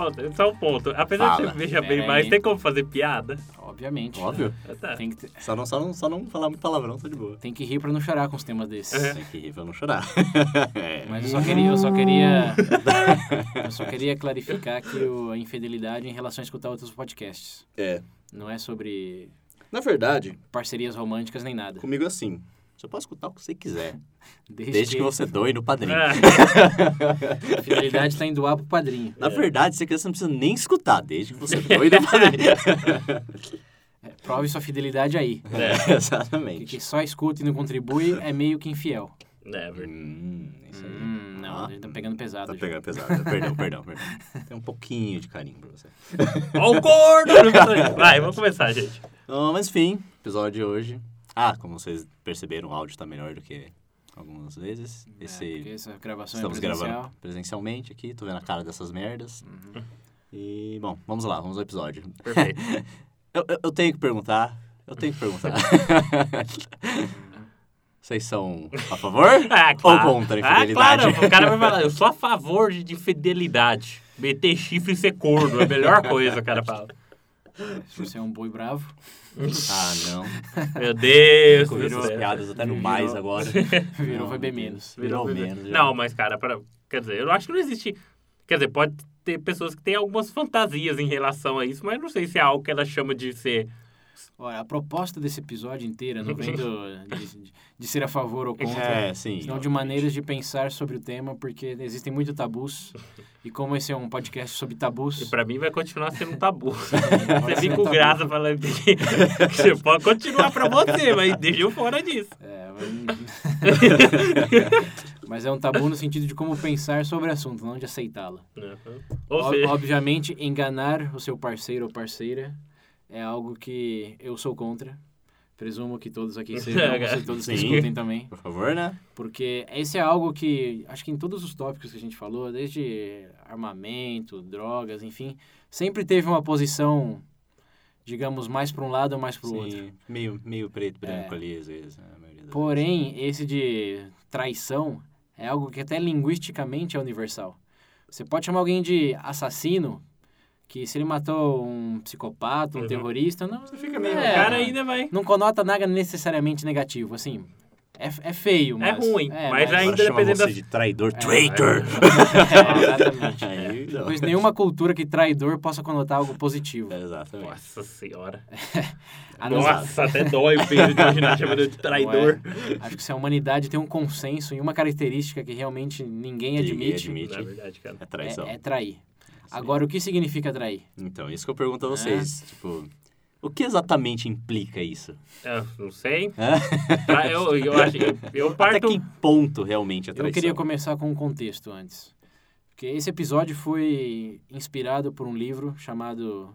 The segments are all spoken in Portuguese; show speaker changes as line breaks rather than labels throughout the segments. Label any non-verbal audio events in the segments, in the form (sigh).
Falta, só um ponto. Apesar de
Fala.
você veja bem mais, tem como fazer piada?
Obviamente.
Óbvio.
Ah, Tá.
Tem que, ter-
Só não, só, não, só não falar muito palavrão, tá de boa.
tem que rir pra não chorar com os temas desses.
É.
Tem que rir pra não chorar. (laughs) É.
Mas eu só queria, eu só queria, eu só queria clarificar que o- a infidelidade em relação a escutar outros podcasts.
É.
Não é sobre
Na verdade,
parcerias românticas nem nada.
comigo é assim. Você pode escutar o que você quiser. (laughs)
Desde,
Desde que você doe no padrinho.
Ah, (laughs)
a fidelidade está indo doar pro padrinho.
Na verdade, você você não precisa nem escutar, desde que você (laughs) doe no padrinho.
É, prove sua fidelidade aí.
é,
Porque
Exatamente.
quem só escuta e não contribui é meio que infiel.
é verdade.
Hum, isso aí.
Hum, não,
Ah.
a gente tá pegando pesado.
Tá
já.
pegando pesado. Perdão, perdão, perdão. Tem um pouquinho de carinho pra você.
Ó o corno! Vai, vamos começar, gente.
Então, mas enfim, episódio de hoje. Ah, como vocês perceberam, o áudio tá melhor do que algumas vezes.
É,
Esse
essa gravação
Estamos
é presencial.
gravando presencialmente aqui, tô vendo a cara dessas merdas.
Uhum.
E, bom, vamos lá, vamos ao episódio.
Perfeito. (laughs)
Eu, eu, eu tenho que perguntar, eu tenho que perguntar. (laughs) Vocês são a favor (laughs)
Ah,
ou contra a
Ah,
infidelidade?
claro, o cara vai falar, eu sou a favor de, de fidelidade. Meter chifre e ser corno, é a melhor coisa, o cara fala.
Se você é um boi bravo,
Ah, não.
Meu Deus
Virou as piadas até no
Virou.
mais agora. (laughs)
virou
Não,
foi bem menos.
Virou
Virou-
menos. já.
Não, mas, cara, pra, quer dizer, eu acho que não existe. Quer dizer, pode ter pessoas que têm algumas fantasias em relação a isso, mas não sei se é algo que ela chama de ser.
Olha, a proposta desse episódio inteira não (laughs) vem do- de, de ser a favor ou contra,
É, sim.
senão de maneiras de pensar sobre o tema, porque existem muitos tabus. (laughs) E como esse é um podcast sobre
E
tabus,
pra mim vai continuar sendo um tabu. (laughs) Você fica com graça falando que, que você pode continuar pra você, mas deixa eu fora disso.
É, mas... mas é um tabu no sentido de como pensar sobre o assunto, não de aceitá-lo.
Ou
Ob- Obviamente, enganar o seu parceiro ou parceira é algo que eu sou contra. Presumo que todos aqui (laughs) sejam, se todos
Sim.
escutem também.
Por favor, né?
Porque esse é algo que, acho que em todos os tópicos que a gente falou, desde armamento, drogas, enfim, sempre teve uma posição, digamos, mais para um lado ou mais para o outro.
Sim, meio, meio preto, branco
É.
ali, às vezes. né, a maioria das
Porém, esse de traição é algo que até linguisticamente é universal. Você pode chamar alguém de assassino, que se ele matou um psicopata, um
Uhum.
terrorista, não,
Você fica meio-
o
é,
cara ainda vai.
não conota nada necessariamente negativo. Assim, é, é feio,
É
mas...
ruim, mas
Agora
ainda dependendo
você
da-
de traidor.
É,
Traitor! (laughs) (laughs)
É, exatamente.
Aí.
Pois nenhuma cultura que traidor possa conotar algo positivo.
Exatamente.
Nossa senhora. (laughs) Nossa, até dói o peso de imaginar chamando de traidor.
Acho que se a humanidade tem um consenso em uma característica que realmente ninguém
Ninguém
admite,
admite.
Na verdade, cara.
É traição.
é, é trair. Agora, o que significa trair?
Então, isso que eu pergunto a vocês. Tipo, o que exatamente implica isso?
Eu não sei. Pra- (laughs) Eu, eu, acho, eu, eu
Até
parto.
que ponto realmente é traição?
Eu queria começar com um contexto antes. Porque esse episódio foi inspirado por um livro chamado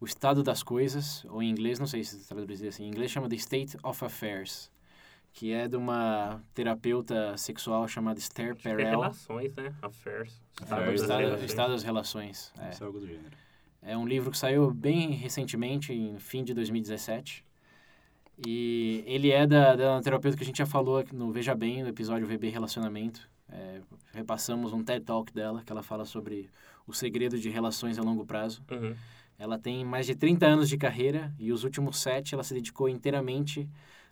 O Estado das Coisas, ou em inglês, não sei se traduzir assim, em inglês chama The State of Affairs, que é de uma terapeuta sexual chamada Esther
é
Perel.
relações, né? Affairs.
É, o
Affairs,
estado,
relações.
estado das Relações. é.
Isso é algo do gênero.
É um livro que saiu bem recentemente, em fim de 2017. E ele é da, da terapeuta que a gente já falou aqui no Veja Bem, no episódio VB Relacionamento. É, repassamos um TED Talk dela, que ela fala sobre o segredo de relações a longo prazo.
Uhum.
Ela tem mais de 30 anos de carreira e os últimos sete ela se dedicou inteiramente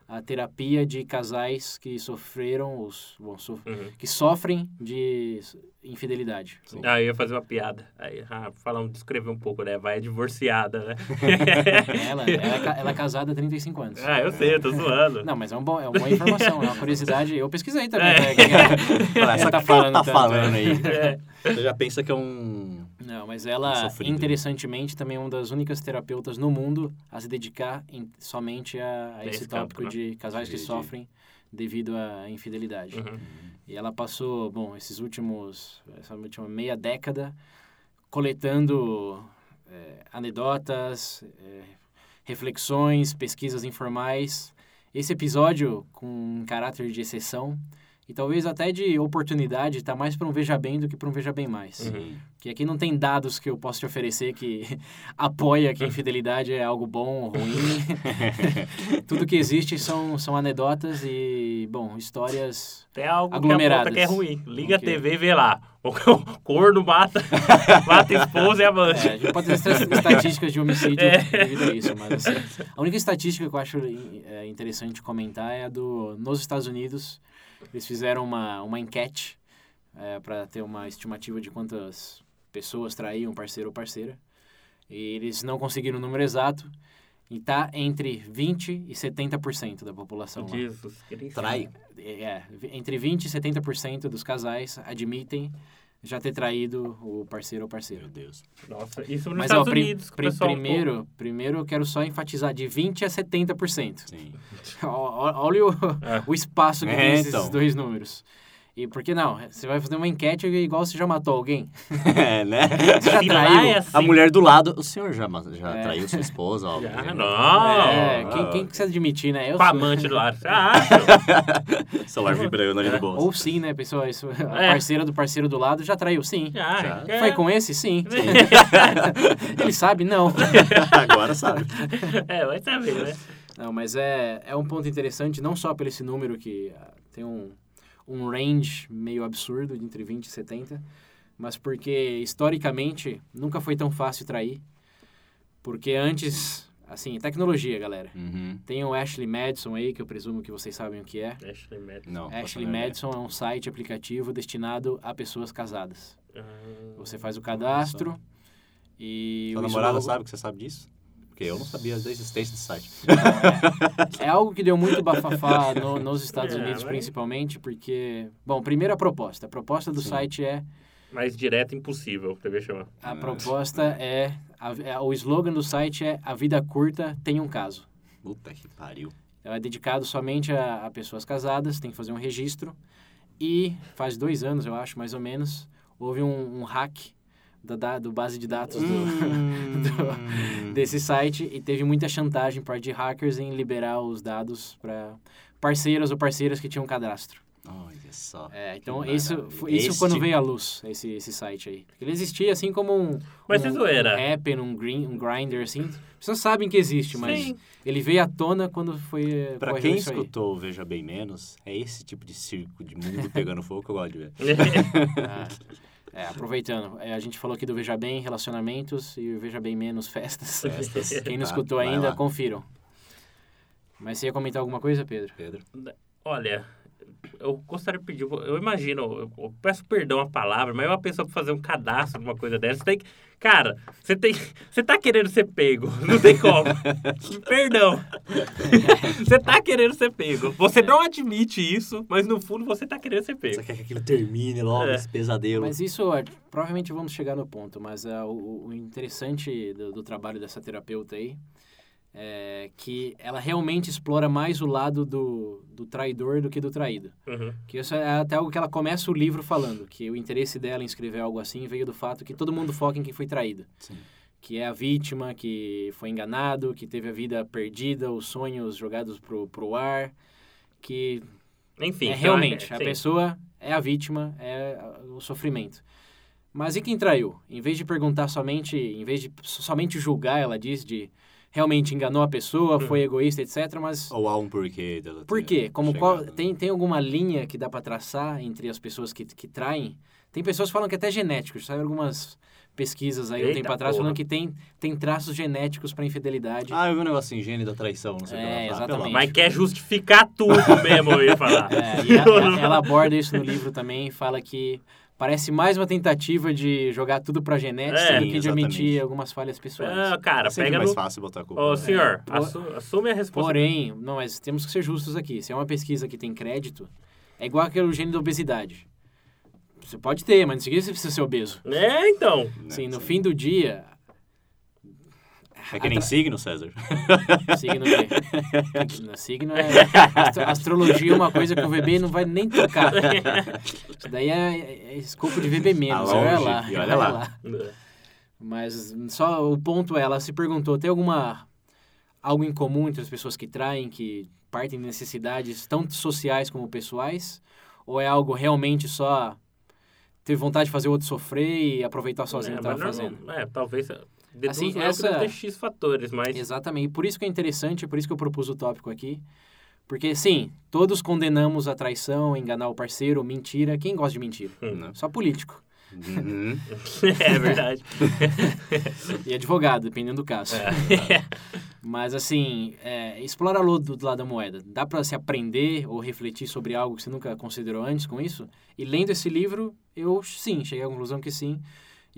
à terapia de casais que sofreram, os, bom, so-
Uhum.
que sofrem de infidelidade.
Ah, eu ia fazer uma piada. Aí, ah, falar, descrever um pouco, né? Vai divorciada, né? (laughs)
Ela, ela, é ela é casada há 35 anos.
ah, eu sei, eu tô zoando.
Não, mas é, um bom, é uma boa informação, é uma curiosidade. Eu pesquisei também.
É.
né, (laughs) é-
essa
tá
que ela
falando
tá falando
é.
aí.
É.
Você já pensa que é um...
Não, mas ela,
Sofrido.
interessantemente, também é uma das únicas terapeutas no mundo a se dedicar em- somente a, a esse
Esse campo,
tópico
né?
de casais que
De- de-
sofrem devido à infidelidade.
Uhum.
E ela passou, bom, esses últimos, essa última meia década coletando é, anedotas, é, reflexões, pesquisas informais. Esse episódio, com um caráter de exceção e talvez até de oportunidade, está mais para um Veja Bem do que para um Veja Bem Mais.
Uhum.
Que aqui não tem dados que eu posso te oferecer que (laughs) apoia que infidelidade é algo bom ou ruim. (laughs) Tudo que existe são, são anedotas e, bom, histórias
Tem algo
Aglomeradas.
que é ruim. Liga
Ok.
a TV e vê lá. O (laughs) corno mata, mata a esposa e amante.
É, a gente pode ter esta- estatísticas de homicídio
É.
devido a isso, mas assim, a única estatística que eu acho é, interessante comentar é a do nos Estados Unidos. Eles fizeram uma, uma enquete para ter uma estimativa de quantas pessoas traíam parceiro ou parceira. E eles não conseguiram o número exato. E tá entre 20% e 70% da população lá.
Jesus Cristo.
Trai.
É, entre 20% e 70% dos casais admitem já ter traído o parceiro ou parceira.
Meu Deus.
Nossa, isso nos
Mas, ó,
Estados
pri-
Unidos.
pri-
pessoal-
primeiro, primeiro eu quero só enfatizar de 20% a 70%.
Sim. (laughs)
Ó- ó- Olha o,
É.
o espaço que
É,
tem esses
então.
dois números. E por que não? Você vai fazer uma enquete igual você já matou alguém. (laughs)
É, né? (laughs)
Você já traiu?
é assim,
A mulher do lado, o senhor já, já
É.
traiu sua esposa? Ó, (laughs)
Já,
porque-
não.
É, quem, quem precisa admitir, né? Eu
Com a
sou.
amante do lado. Você acha?
Celular vibrando ali no bolso.
Ou sim, né, pessoal? Isso, a
É.
parceira do parceiro do lado já traiu, sim.
Já.
Já.
Foi com esse? Sim. Ele sabe? Não.
Agora sabe.
É, vai saber, né?
Não, mas é, é um ponto interessante, não só pelo esse número que ah, tem um, um range meio absurdo de entre 20 e 70, mas porque historicamente nunca foi tão fácil trair. Porque antes, assim, tecnologia, galera.
Uhum.
Tem o Ashley Madison aí, que eu presumo que vocês sabem o que é.
Ashley Madison.
Não.
Ashley
a
Madison é um site aplicativo destinado a pessoas casadas.
Ah,
Você faz o cadastro e
Sua
o
namorada
slogan-
sabe que você sabe disso? Porque eu não sabia da existência desse site.
É algo que deu muito bafafá no- nos Estados (laughs)
É,
Unidos,
mas-
principalmente, porque... Bom, primeiro a proposta. A proposta do
Sim.
site é...
Mais direto impossível, TV chamar.
A proposta é... a- é- o slogan do site é A vida curta tem um caso.
Puta que pariu.
É dedicado somente a, a pessoas casadas, tem que fazer um registro. E faz dois anos, eu acho, mais ou menos, houve um, um hack da, da- do base de dados do,
Hum. (laughs)
desse site e teve muita chantagem por parte de hackers em liberar os dados para parceiras ou parceiras que tinham cadastro.
Olha só.
É, então isso,
maravilha.
foi- isso
Este-
quando veio à luz, esse, esse site aí. Ele existia assim como um,
Mas
um,
zoeira.
um Happn, um, green, um Grindr, assim. As pessoas sabem que existe, mas
Sim.
ele veio à tona quando foi
Pra quem
isso aí.
escutou o Veja Bem Menos, é esse tipo de circo de mundo pegando fogo que eu gosto de ver. (laughs) (laughs)
Ah, é, aproveitando, é, a gente falou aqui do Veja Bem Relacionamentos e Veja Bem Menos Festas.
Festas. (laughs)
Quem não
Tá,
escutou ainda,
lá,
confiram. Mas você ia comentar alguma coisa, Pedro?
Pedro.
Olha, eu gostaria de pedir, eu imagino, eu, peço perdão a palavra, mas uma pessoa pra fazer um cadastro numa coisa dessa, você tem que, cara, você tem, (laughs) você tá querendo ser pego, (laughs) não tem como. (laughs) perdão. você tá querendo ser pego. Você não admite isso, mas no fundo você tá querendo ser pego.
Você quer que aquilo termine logo,
É.
esse pesadelo.
Mas isso, provavelmente vamos chegar no ponto, mas é, o, o interessante do, do trabalho dessa terapeuta aí é que ela realmente explora mais o lado do, do traidor do que do traído.
Uhum.
Que isso é até algo que ela começa o livro falando, que o interesse dela em escrever algo assim veio do fato que todo mundo foca em quem foi traído.
Sim.
Que é a vítima, que foi enganado, que teve a vida perdida, os sonhos jogados pro, pro ar, que
Enfim.
é
então,
realmente,
é,
a pessoa é a vítima, é o sofrimento. Mas e quem traiu? Em vez de perguntar somente, em vez de somente julgar, ela diz de realmente enganou a pessoa,
Hum.
foi egoísta, etc. Mas
Ou há um porquê dela
por quê? Como qual,
né?
tem, tem alguma linha que dá para traçar entre as pessoas que, que traem? Tem pessoas que falam que é até genético. Sabe algumas pesquisas aí um
Eita
tempo atrás
porra.
falando que tem, tem traços genéticos para infidelidade.
Ah, eu vi um negocinho, gênio da traição, não sei o
É,
que ela fala.
exatamente.
Pelo
Mas quer justificar tudo mesmo, eu ia falar.
É, e ela, ela aborda isso no livro também, fala que parece mais uma tentativa de jogar tudo pra genética
É,
do que de admitir algumas falhas pessoais.
Ah, cara,
É
pega
mais
no...
fácil botar a culpa.
Ô,
né?
senhor,
É,
assu- assume a resposta.
Porém, não, mas temos que ser justos aqui. Se é uma pesquisa que tem crédito, é igual aquele gênio da obesidade. Você pode ter, mas não significa que você precisa ser obeso.
É, então.
Sim, no
Sim.
fim do dia...
É que nem
atra-
signo, César.
Signo é... no (laughs) signo é... astro- Astrologia é uma coisa que o VB não vai nem tocar. (laughs) Isso daí é, é escopo de VB menos.
Tá
olha
longe,
lá.
e olha lá.
Mas só o ponto é, ela se perguntou, tem alguma algo em comum entre as pessoas que traem, que partem de necessidades tanto sociais como pessoais? Ou é algo realmente só ter vontade de fazer o outro sofrer e aproveitar sozinho o
é,
que estava
mas não-
fazendo?
É, talvez. Deduzo
Assim,
eu
essa-
que deve ter X fatores, mas.
Exatamente. Por isso que é interessante, por isso que eu propus o tópico aqui. Porque, sim, todos condenamos a traição, enganar o parceiro, mentira. Quem gosta de mentira?
Né?
Só político.
Uhum. (laughs)
é verdade. (laughs)
E advogado, dependendo do caso.
É. (laughs)
Mas, assim, é, explora o do, do lado da moeda. Dá para se aprender ou refletir sobre algo que você nunca considerou antes com isso? E lendo esse livro, eu, sim, cheguei à conclusão que sim.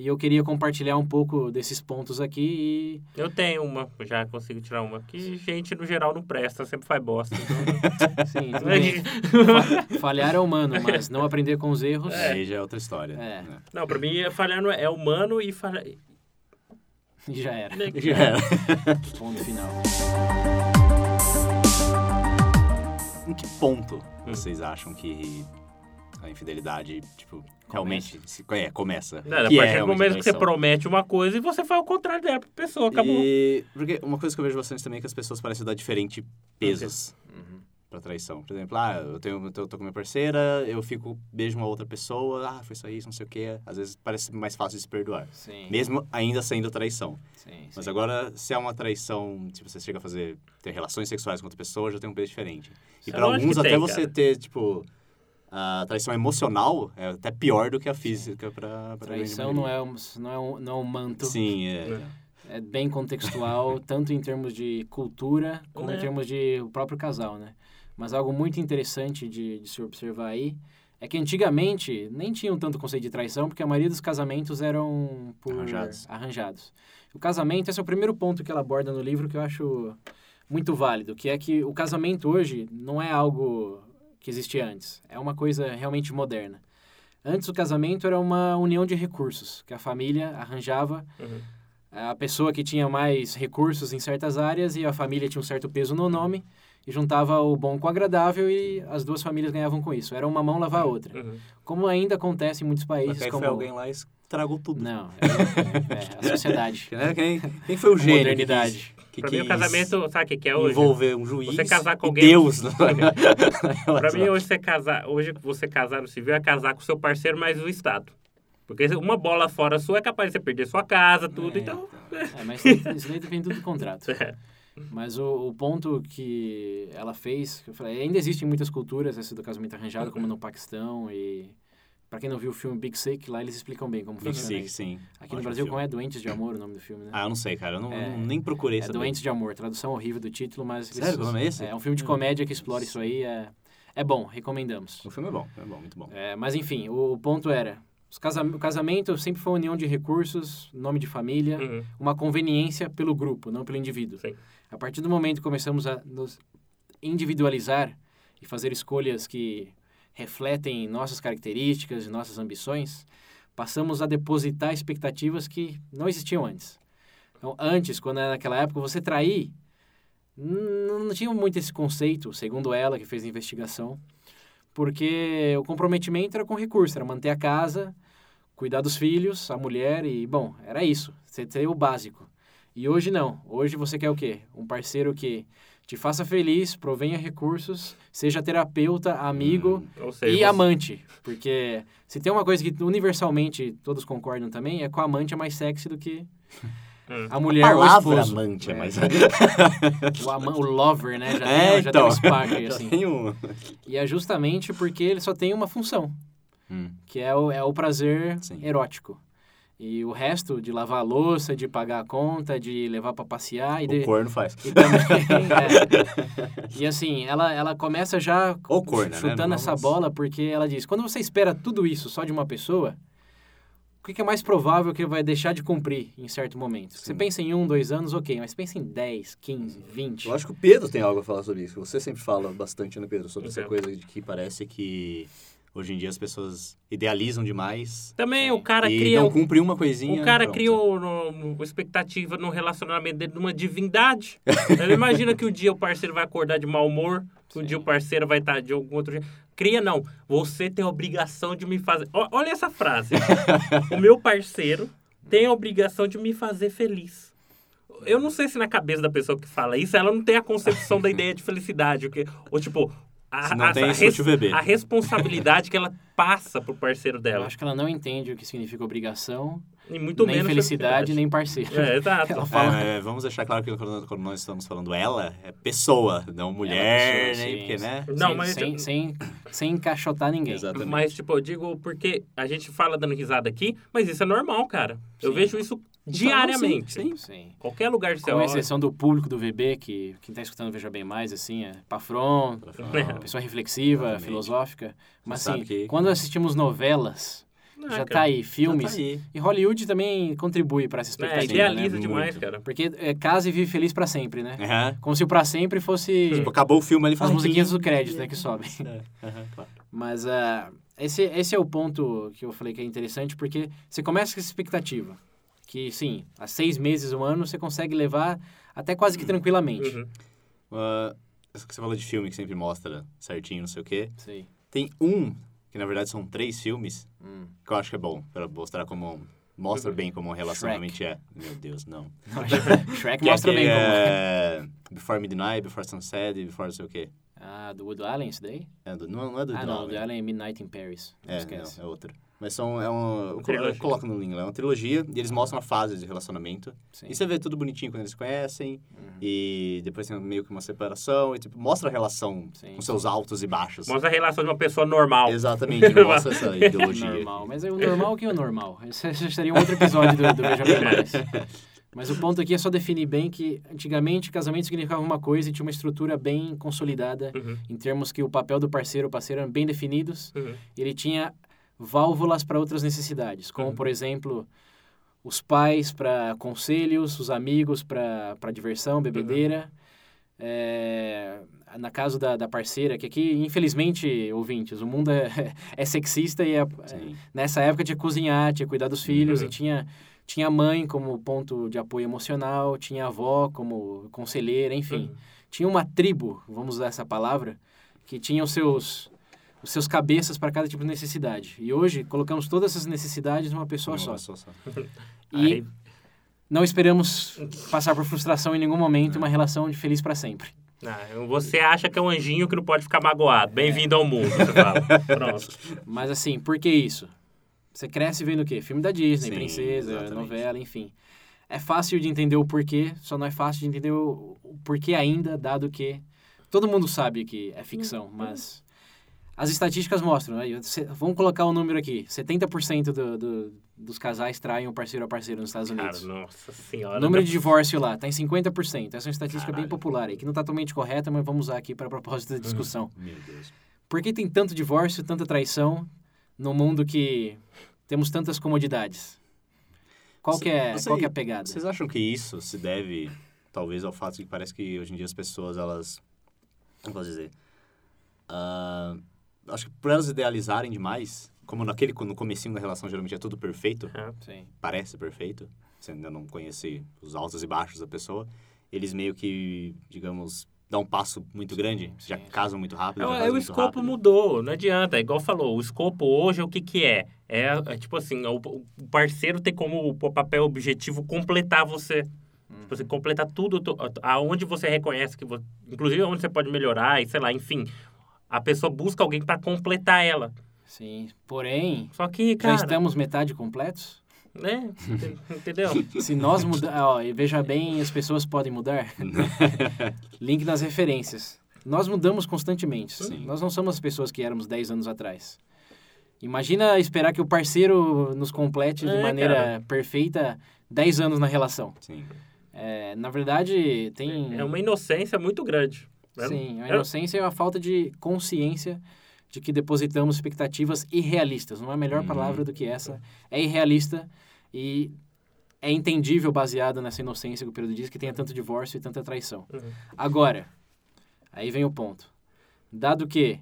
E eu queria compartilhar um pouco desses pontos aqui
Eu tenho uma, já consigo tirar uma. Que gente, no geral, não presta, sempre faz bosta. Então...
e, (laughs) sim, (laughs) tudo bem. Fa- (laughs) Falhar é humano, mas não aprender com os erros...
Aí já é outra história.
É.
né?
não, pra mim, falhar não é, é humano e falhar.
E já era.
Já era.
Ponto final.
Em que ponto vocês acham que a infidelidade, tipo, realmente é, começa?
Não, a
Que é
partir do momento que você promete uma coisa e você faz o contrário dela pra pessoa, acabou.
E, porque uma coisa que eu vejo bastante também é que as pessoas parecem dar diferente pesos
Uhum.
pra traição. Por exemplo, ah, eu, tenho, eu tô, tô com minha parceira, eu fico, beijo uma outra pessoa, ah, foi só isso, não sei o quê. Às vezes parece mais fácil de se perdoar.
Sim.
Mesmo ainda sendo traição.
Sim,
Mas
sim.
agora, se é uma traição, tipo, você chega a fazer, ter relações sexuais com outra pessoa, já tem um peso diferente. E
É
pra
lógico
alguns, até
tem,
você
cara.
ter, tipo, a traição emocional é até pior do que a física pra grande
Traição não é, um, não, é um, não é um manto.
Sim, é.
É.
É bem contextual, (laughs) tanto em termos de cultura, como em
Né?
termos de o próprio casal, né? Mas algo muito interessante de, de se observar aí é que antigamente nem tinham tanto conceito de traição, porque a maioria dos casamentos eram por
Arranjados.
arranjados. O casamento, esse é o primeiro ponto que ela aborda no livro que eu acho muito válido, que é que o casamento hoje não é algo que existia antes, é uma coisa realmente moderna. Antes o casamento era uma união de recursos, que a família arranjava
Uhum.
a pessoa que tinha mais recursos em certas áreas e a família tinha um certo peso no nome e juntava o bom com o agradável e as duas famílias ganhavam com isso. Era uma mão lavar a outra.
Uhum.
Como ainda acontece em muitos
Mas
países
aí
como
foi alguém lá e estragou tudo.
Não, é, é, a sociedade. (laughs)
Quem, quem foi o gênio?
modernidade.
Que,
Pra
quis
mim, o casamento, sabe o que, que é hoje?
envolver um juiz
Você casar com
e
alguém-
Deus. (laughs) na
Pra mim, hoje você casar, hoje você casar no civil é casar com seu parceiro mais o Estado. Porque uma bola fora sua é capaz de você perder sua casa, tudo,
É,
então. (laughs)
É, mas isso daí depende tudo do contrato. (laughs)
É.
Mas o, o ponto que ela fez, que eu falei, ainda existem muitas culturas, essa do casamento arranjado, como no Paquistão e... Pra quem não viu o filme Big Sick, lá eles explicam bem como
Big
funciona
Sick,
isso.
sim.
Aqui
Ótimo
no Brasil,
filme.
como é Doentes de Amor o nome do filme, né?
Ah, eu não sei, cara. Eu não,
É.
nem procurei
É
saber.
Doentes de Amor, tradução horrível do título, mas...
Sério?
eles-
O nome é esse?
É um filme de comédia que explora isso aí, é, é bom, recomendamos.
O filme é bom, é bom, muito bom.
É, mas enfim, o, o ponto era, os casa- o casamento sempre foi uma união de recursos, nome de família,
Uhum.
uma conveniência pelo grupo, não pelo indivíduo.
Sim.
A partir do momento que começamos a nos individualizar e fazer escolhas que refletem nossas características e nossas ambições, passamos a depositar expectativas que não existiam antes. Então, antes, quando era naquela época, você trair, não tinha muito esse conceito, segundo ela, que fez a investigação, porque o comprometimento era com recurso, era manter a casa, cuidar dos filhos, a mulher e, bom, era isso, você ter o básico. E hoje não. Hoje você quer o quê? Um parceiro que te faça feliz, provenha recursos, seja terapeuta, amigo
Ou seja,
e
você-
amante. Porque se tem uma coisa que universalmente todos concordam também, é que o amante é mais sexy do que
Hum. (laughs)
a
A
mulher ou o
palavra
esposo.
amante é mais... (laughs)
O, ama, o lover, né? Já,
É,
tem, já tem
então.
um spark, (laughs)
Já
assim.
tem um...
E é justamente porque ele só tem uma função,
Hum.
que é o, é o prazer
Sim.
erótico. E o resto, de lavar a louça, de pagar a conta, de levar para passear e de...
O corno faz.
E também, (laughs) é. E assim, ela, ela começa já
Ou corna, né?
chutando
Não
essa
vamos-
bola, porque ela diz, quando você espera tudo isso só de uma pessoa, o que é mais provável que ele vai deixar de cumprir em certo momento? Você
Sim.
pensa em um, dois anos, ok, mas pensa em 10, 15, 20.
Eu acho que o Pedro tem algo a falar sobre isso. Você sempre fala bastante, né, Pedro? Sobre essa
Uhum.
coisa de que parece que hoje em dia as pessoas idealizam demais
Também
Sim.
o cara
e
cria.
não
um-
cumpre uma coisinha.
O cara
pronto.
criou no, no- expectativa no relacionamento dele de uma divindade. (laughs) Ele imagina que um dia o parceiro vai acordar de mau humor, que um
Sim.
dia o parceiro vai estar de algum outro jeito. Cria não. Você tem a obrigação de me fazer. Olha essa frase. (laughs) o meu parceiro tem a obrigação de me fazer feliz. Eu não sei se na cabeça da pessoa que fala isso, ela não tem a concepção da (laughs) ideia de felicidade. Ou, que, ou tipo, a,
Se não
a,
tem
a,
eu bebê.
a responsabilidade que ela passa pro parceiro
Eu
dela.
acho que ela não entende o que significa obrigação,
E muito
nem
menos
felicidade, nem parceiro.
É, exato. (laughs)
Fala...
É, vamos deixar claro que quando, nós estamos falando ela, é pessoa, não mulher,
pessoa,
nem
sim,
porque,
sim.
né?
Não,
sem,
mas-
sem, sem, sem encaixotar ninguém.
Exatamente.
Mas, tipo, eu digo porque a gente fala dando risada aqui, mas isso é normal, cara. Eu
Sim.
vejo isso diariamente.
sim, sim.
Sim.
Qualquer lugar você
Com exceção do público do VB, que quem tá escutando veja bem mais, assim, é pafron, pessoa reflexiva,
Exatamente.
filosófica. Mas
sabe
assim,
que-
quando assistimos novelas,
Ah,
já
cara.
tá aí, filmes.
Já tá aí.
E Hollywood também contribui para essa
É,
expectativa,
idealiza
né?
demais,
Muito.
cara.
Porque é, casa e vive feliz pra sempre, né?
Aham.
Como se o pra sempre fosse (laughs)
Tipo, acabou o filme, fala
as musiquinhas do crédito, né, que sobem.
É, aham, claro.
Mas ah, esse, esse é o ponto que eu falei que é interessante, porque você começa com essa expectativa. Que, sim, há seis meses, um ano, você consegue levar até quase que tranquilamente.
Uhum.
Ah, essa que você falou de filme que sempre mostra certinho, não sei o quê.
Sei.
Tem um, que na verdade são três filmes,
Hum.
que eu acho que é bom, pra mostrar como... Mostra bem como relacionamento é. Meu Deus, não. (laughs)
Shrek
é
mostra bem
aquele,
como é.
é, Before Midnight, Before Sunset, Before não sei o quê.
Ah, do Woody Allen, isso daí?
É do, não, não é do
ah,
Woody
não,
Allen.
Woody Allen é Midnight in Paris. Não
É,
esquece.
não, é outra. Mas são, é um, eu, coloco no link lá, é uma trilogia e eles mostram a fase de relacionamento.
Sim.
E você vê tudo bonitinho quando eles se conhecem
Uhum.
e depois tem meio que uma separação e tipo, mostra a relação
Sim,
com seus altos e baixos.
Mostra a relação de uma pessoa normal.
Exatamente, mostra essa (laughs) ideologia.
Normal. Mas é o normal que é o normal. (laughs) Esse seria um outro episódio do, do Veja Bem Mais. Mas o ponto aqui é só definir bem que antigamente casamento significava uma coisa e tinha uma estrutura bem consolidada
Uhum,
em termos que o papel do parceiro ou parceira eram bem definidos
uhum.
e ele tinha válvulas para outras necessidades, como
Uhum.
por exemplo os pais para conselhos, os amigos para diversão, bebedeira. É, na caso da, da parceira, que aqui, infelizmente, ouvintes, o mundo é, (laughs) é sexista e é-
Sim.
nessa época tinha que cozinhar, tinha que cuidar dos filhos
Uhum.
e tinha tinha a mãe como ponto de apoio emocional, tinha a avó como conselheira, enfim.
Uhum.
Tinha uma tribo, vamos usar essa palavra, que tinha os seus os seus cabeças para cada tipo de necessidade. E hoje colocamos todas essas necessidades numa pessoa
Uma
só.
pessoa só.
E
Aí-
não esperamos passar por frustração em nenhum momento, uma relação de feliz para sempre.
Ah, você acha que é um anjinho que não pode ficar magoado. Bem-vindo ao mundo, você fala. (laughs) Pronto.
Mas assim, por que isso? Você cresce vendo o quê? Filme da Disney,
Sim,
princesa,
exatamente.
novela, enfim. É fácil de entender o porquê, só não é fácil de entender o, o porquê ainda, dado que todo mundo sabe que é ficção, mas as estatísticas mostram, né? Vamos colocar o número aqui, 70% do, do, dos casais traem o parceiro a parceiro nos Estados
Cara,
Unidos.
nossa senhora.
O número de divórcio lá está em 50%. Essa é uma estatística bem
Caralho.
popular aí, que não está totalmente correta, mas vamos usar aqui para propósito da discussão.
Meu Deus.
Por que tem tanto divórcio, tanta traição num mundo que temos tantas comodidades? Qual que é,
Você-
qual que é a pegada?
Vocês acham que isso se deve, talvez, ao fato de que parece que hoje em dia as pessoas, elas... Como posso dizer? Ah, acho que por elas idealizarem demais, como naquele, no comecinho da relação geralmente é tudo perfeito,
Sim.
parece perfeito, você ainda não conhece os altos e baixos da pessoa, eles meio que, digamos, dão um passo muito grande, já
sim.
casam muito rápido,
É,
casam
o escopo
rápido.
mudou, não adianta. É igual falou, o escopo hoje, o que que é? É, é tipo assim, o, o parceiro tem como o papel objetivo completar você. Tipo assim, completar tudo, aonde você reconhece que você... Inclusive, onde você pode melhorar e sei lá, enfim. A pessoa busca alguém para completar ela.
Sim. Porém,
Só que,
já
cara,
estamos metade completos?
né? Ente- Entendeu? (laughs)
Se nós mudarmos... Ó, e veja bem, as pessoas podem mudar. (laughs) Link nas referências. Nós mudamos constantemente.
Sim.
Nós não somos as pessoas que éramos 10 anos atrás. Imagina esperar que o parceiro nos complete de
É,
maneira
cara.
perfeita 10 anos na relação.
Sim.
É, na verdade, tem.
É uma inocência muito grande. Né?
Sim, a
É-
inocência é a falta de consciência de que depositamos expectativas irrealistas. Não há melhor
Uhum.
palavra do que essa. É irrealista e é entendível baseado nessa inocência que o Pedro diz que tenha tanto divórcio e tanta traição.
Uhum.
Agora, aí vem o ponto. Dado que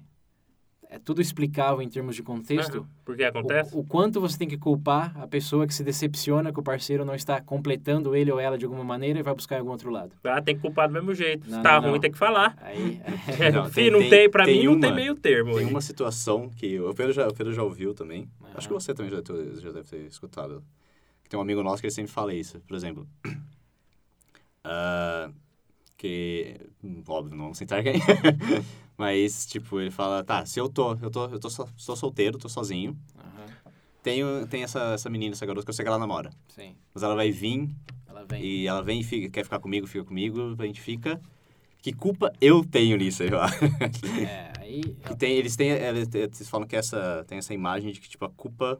é tudo explicável em termos de contexto,
Aham. Porque acontece?
o, o quanto você tem que culpar a pessoa que se decepciona que o parceiro não está completando ele ou ela de alguma maneira e vai buscar em algum outro lado.
Ah, tem que culpar do mesmo jeito. Se
Não,
tá
não,
ruim,
não.
tem que falar.
Aí, (laughs)
É,
Não,
Se
tem-
não
tem-
tem, pra
tem
mim, não tem
uma-
meio termo.
Tem
aí.
uma situação que o Pedro já, o Pedro já ouviu também.
Aham.
Acho que você também já, já deve ter escutado. Tem um amigo nosso que ele sempre fala isso. Por exemplo, (clears throat) ah, que, hum, óbvio, não vou citar quem, (laughs) mas, tipo, ele fala, tá, se eu tô, eu tô, eu tô, so- estou solteiro, tô sozinho,
Aham,
tenho, tem essa, essa menina, essa garota que eu sei que ela namora,
sim.
mas ela vai vir
Ela vem.
e ela vem e fica, quer ficar comigo, fica comigo, a gente fica... Que culpa eu tenho nisso, eu acho.
É, aí... (laughs)
Que tem, eles têm, eles, eles falam que essa, tem essa imagem de que, tipo, a culpa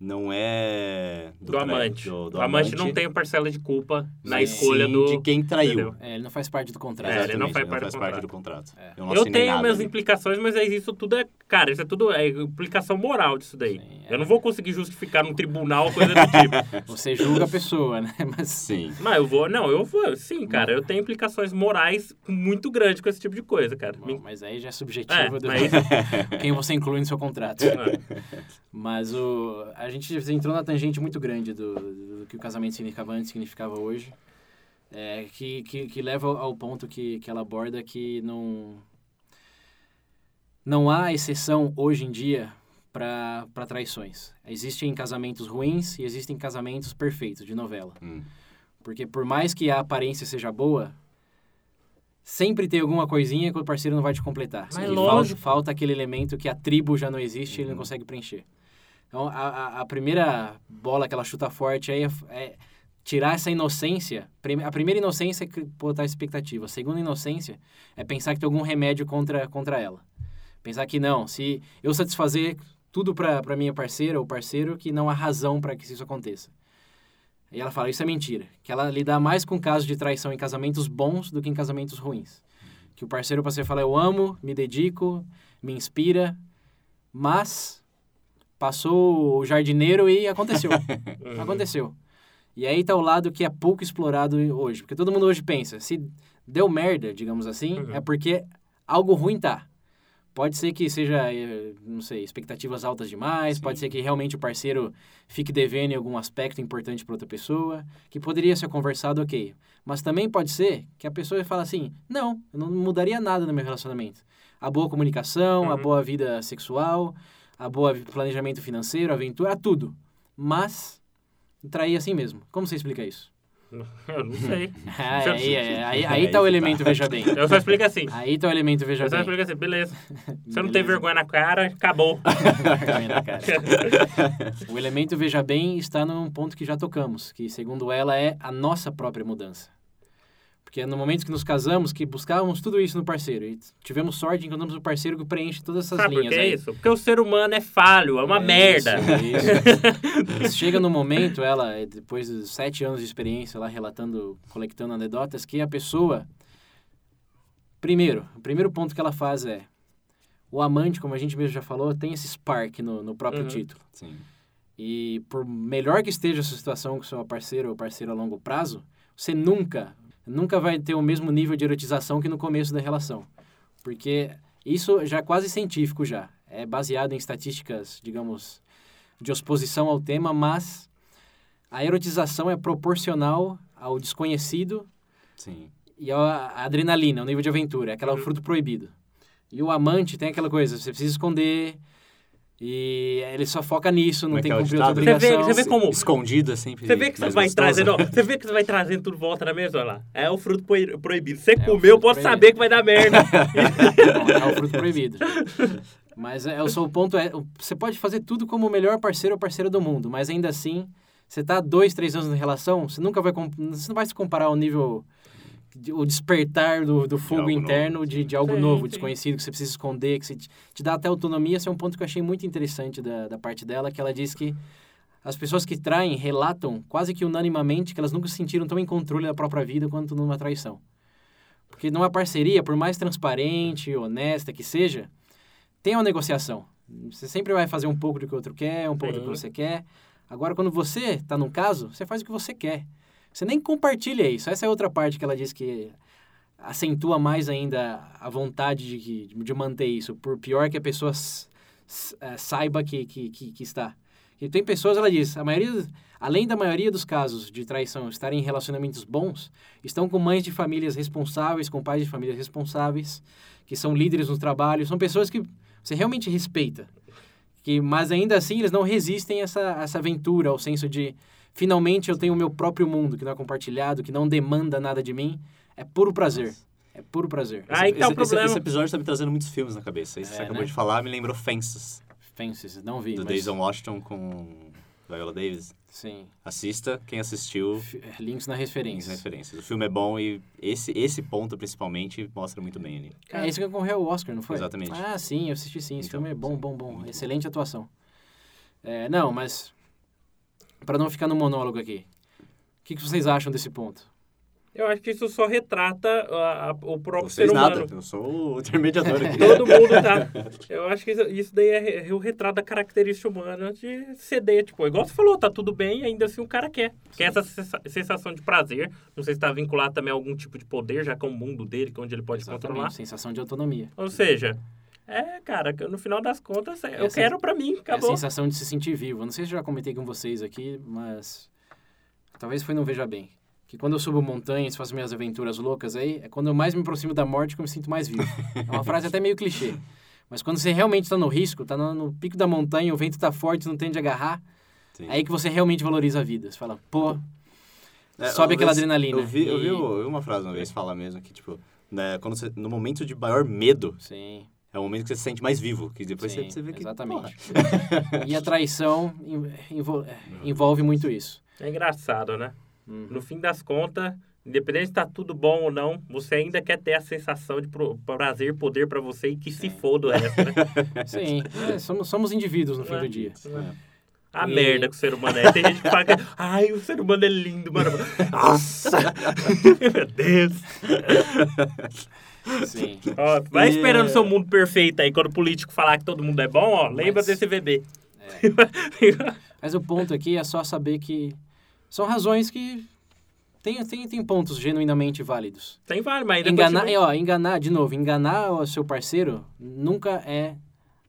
não é...
Do,
tra-
amante.
do- do
o amante, não tem parcela de culpa na escolha
sim,
do...
de quem traiu.
É, ele não faz parte do contrato.
É, ele não
Exatamente,
faz parte do contrato.
contrato.
É.
Eu, não
Eu tenho
nada
minhas
ali.
implicações, mas é isso tudo é... Cara, isso é tudo é implicação moral disso daí.
Sim,
Eu
é.
não vou conseguir justificar num tribunal coisa do tipo. (laughs)
Você julga a pessoa, né? (laughs) Mas
Sim.
Mas eu vou... Não, eu vou... Sim, cara. Eu tenho implicações morais muito grandes com esse tipo de coisa, cara.
Bom,
Me-
mas aí já é
É,
subjetivo do
mas... (laughs)
quem você inclui no seu contrato.
É.
Mas o, a gente entrou na tangente muito grande do, do, do que o casamento significava antes significava hoje. É, que, que, que leva ao ponto que, que ela aborda que não, não há exceção hoje em dia para traições. Existem casamentos ruins e existem casamentos perfeitos, de novela.
Hum.
Porque por mais que a aparência seja boa, sempre tem alguma coisinha que o parceiro não vai te completar.
Mas lógico.
Falta, falta aquele elemento que a tribo já não existe e ele não
Uhum.
consegue preencher. Então, a, a, primeira bola que ela chuta forte aí é, é tirar essa inocência. A primeira inocência é botar expectativa. A segunda inocência é pensar que tem algum remédio contra, contra ela. Pensar que não, se eu satisfazer tudo para minha parceira ou parceiro, que não há razão para que isso aconteça. E ela fala, isso é mentira. Que ela lida mais com casos de traição em casamentos bons do que em casamentos ruins. Que o parceiro para você fala, eu amo, me dedico, me inspira, mas passou o jardineiro e aconteceu. (laughs)
Uhum.
aconteceu. E aí tá o lado que é pouco explorado hoje. Porque todo mundo hoje pensa, se deu merda, digamos assim,
Uhum.
é porque algo ruim tá. Pode ser que seja, eh, não sei, expectativas altas demais,
Sim.
pode ser que realmente o parceiro fique devendo em algum aspecto importante para outra pessoa, que poderia ser conversado, ok. Mas também pode ser que a pessoa fala assim, não, eu não mudaria nada no meu relacionamento. A boa comunicação, a
Uhum.
boa vida sexual, a boa planejamento financeiro, aventura, tudo. Mas trair assim mesmo. Como você explica isso?
Eu não sei. (laughs)
Ah, aí, (laughs) é, aí, aí
Aí
tá o
que
elemento veja bem.
Eu só explico assim.
Aí tá o elemento veja
Eu só
bem.
explico assim, beleza. (laughs) Você não tem vergonha na cara, acabou.
Vergonha na cara. o elemento veja bem está num ponto que já tocamos, que segundo ela é a nossa própria mudança. Porque é no momento que nos casamos que buscávamos tudo isso no parceiro. E tivemos sorte de encontramos um parceiro que preenche todas essas
Sabe por
linhas
que
aí.
é isso? Porque o ser humano é falho, é uma
É
merda.
Isso, isso. (laughs) Chega no momento, ela, depois dos sete anos de experiência lá, relatando, colectando anedotas, que a pessoa. Primeiro, o primeiro ponto que ela faz é. O amante, como a gente mesmo já falou, tem esse spark no, no próprio
Uhum.
título.
Sim.
E por melhor que esteja a sua situação com seu parceiro ou parceira a longo prazo, você nunca, nunca vai ter o mesmo nível de erotização que no começo da relação. Porque isso já é quase científico já. É baseado em estatísticas, digamos, de exposição ao tema, mas a erotização é proporcional ao desconhecido
Sim.
e a adrenalina, o nível de aventura, é aquela
Uhum.
fruto proibido. E o amante tem aquela coisa, você precisa esconder e ele só foca nisso, não
é
tem
que é
cumprir outra
ditado?
Você vê-
obrigação.
você vê como-
Escondido é sempre
Você vê que você vai trazendo, ó, você vê que você vai trazendo tudo volta na mesa, olha lá. É o fruto pro- proibido. Você
o
comeu, pode saber que vai dar merda.
Não, (laughs) é o fruto proibido. Mas é, o seu ponto é, você pode fazer tudo como o melhor parceiro ou parceira do mundo, mas ainda assim, você tá dois, três anos na relação, você nunca vai, você não vai se comparar ao nível, o despertar do, do fogo
algo
interno
novo,
de, de algo
Sim,
novo,
sim.
desconhecido, que você precisa esconder, que você te, te dá até autonomia. Esse é um ponto que eu achei muito interessante da, da parte dela, que ela diz que as pessoas que traem relatam quase que unanimamente que elas nunca se sentiram tão em controle da própria vida quanto numa traição. Porque numa parceria, por mais transparente, honesta que seja, tem uma negociação. Você sempre vai fazer um pouco do que o outro quer, um pouco do que
Sim.
você quer. Agora, quando você está num caso, você faz o que você quer. Você nem compartilha isso. Essa é outra parte que ela diz que acentua mais ainda a vontade de, de manter isso, por pior que a pessoa eh, saiba que, que, que, que está. E tem pessoas, ela diz, a maioria, além da maioria dos casos de traição estarem em relacionamentos bons, estão com mães de famílias responsáveis, com pais de famílias responsáveis, que são líderes no trabalho, são pessoas que você realmente respeita. Que, mas ainda assim eles não resistem a essa, a essa aventura, ao senso de finalmente eu tenho o meu próprio mundo, que não é compartilhado, que não demanda nada de mim. É puro prazer.
Nossa.
É puro prazer.
Aí que tá o
esse, esse-
problema.
esse episódio tá me trazendo muitos filmes na cabeça. Isso que
É,
você acabou
né?
de falar me lembrou Fences,
Fences, não vi,
do
mas...
Denzel Washington com Viola Davis.
Sim.
Assista, quem assistiu,
F- Links na referência.
referências. O filme é bom e esse, esse ponto, principalmente, mostra muito bem ali.
É isso que concorreu ao Oscar, não foi?
Exatamente.
Ah, sim, eu assisti sim. Esse
Então,
filme é bom,
sim.
bom, bom.
Muito
Excelente atuação. É, não, mas... Para não ficar no monólogo aqui. O que, que vocês acham desse ponto?
Eu acho que isso só retrata a- a- o próprio
Vocês
ser humano.
nada, eu sou o intermediador aqui.
Todo (laughs) mundo tá. Eu acho que isso, isso daí é, re- o retrato da característica humana de ceder. Tipo, igual você falou, tá tudo bem ainda assim o cara quer. Quer essa sensa- sensação de prazer. Não sei se está vinculado também a algum tipo de poder, já que é o mundo dele, que é onde ele pode controlar.
Exatamente, sensação de autonomia.
Ou seja, é, cara, no final das contas, é, eu
Essa-
quero pra mim,
É a
acabou.
sensação de se sentir vivo. Eu Não sei se eu já comentei com vocês aqui, mas talvez foi não Veja Bem. Que quando eu subo montanhas, faço minhas aventuras loucas aí, é quando eu mais me aproximo da morte que eu me sinto mais vivo. É uma frase até meio clichê. Mas quando você realmente está no risco, está no, no pico da montanha, o vento está forte, não tem de agarrar,
Sim.
aí que você realmente valoriza a vida. Você fala, pô,
É,
sobe aquela
vez-
adrenalina.
Eu vi, eu vi
E-
eu vi uma frase uma vez falar mesmo que, tipo, né, quando você, no momento de maior medo,
Sim,
é o momento que você se sente mais vivo. Que depois
sim,
você, você vê que.
exatamente. E a traição en- envol- envolve muito isso.
É engraçado, né?
Uhum.
No fim das contas, independente se tá tudo bom ou não, você ainda quer ter a sensação de pro- prazer, poder pra você e que se foda o resto, né? (laughs)
Sim, é, somos, somos indivíduos no fim
É.
do dia.
A
E-
merda que o ser humano é. Tem gente que fala que, (laughs) ai, o ser humano é lindo, mano. Nossa! (laughs) Meu Deus!
Sim. (laughs)
Ó, vai
E,
esperando
é,
seu mundo perfeito aí. Quando o político falar que todo mundo é bom, ó, lembra
Mas-
desse bebê. (laughs)
Mas o ponto aqui é só saber que são razões que tem, tem, tem pontos genuinamente válidos.
Tem vários, mas ainda
Enganar,
continua-
ó, enganar, de novo, enganar o seu parceiro nunca é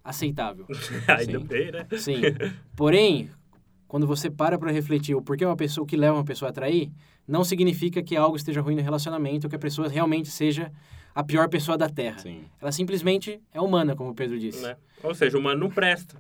aceitável. (laughs)
Ainda bem, né?
Sim. Porém, quando você para para refletir o porquê uma pessoa o que leva uma pessoa a trair, não significa que algo esteja ruim no relacionamento ou que a pessoa realmente seja a pior pessoa da Terra.
Sim.
Ela simplesmente é humana, como o Pedro disse.
Né? Ou seja, o humano não presta.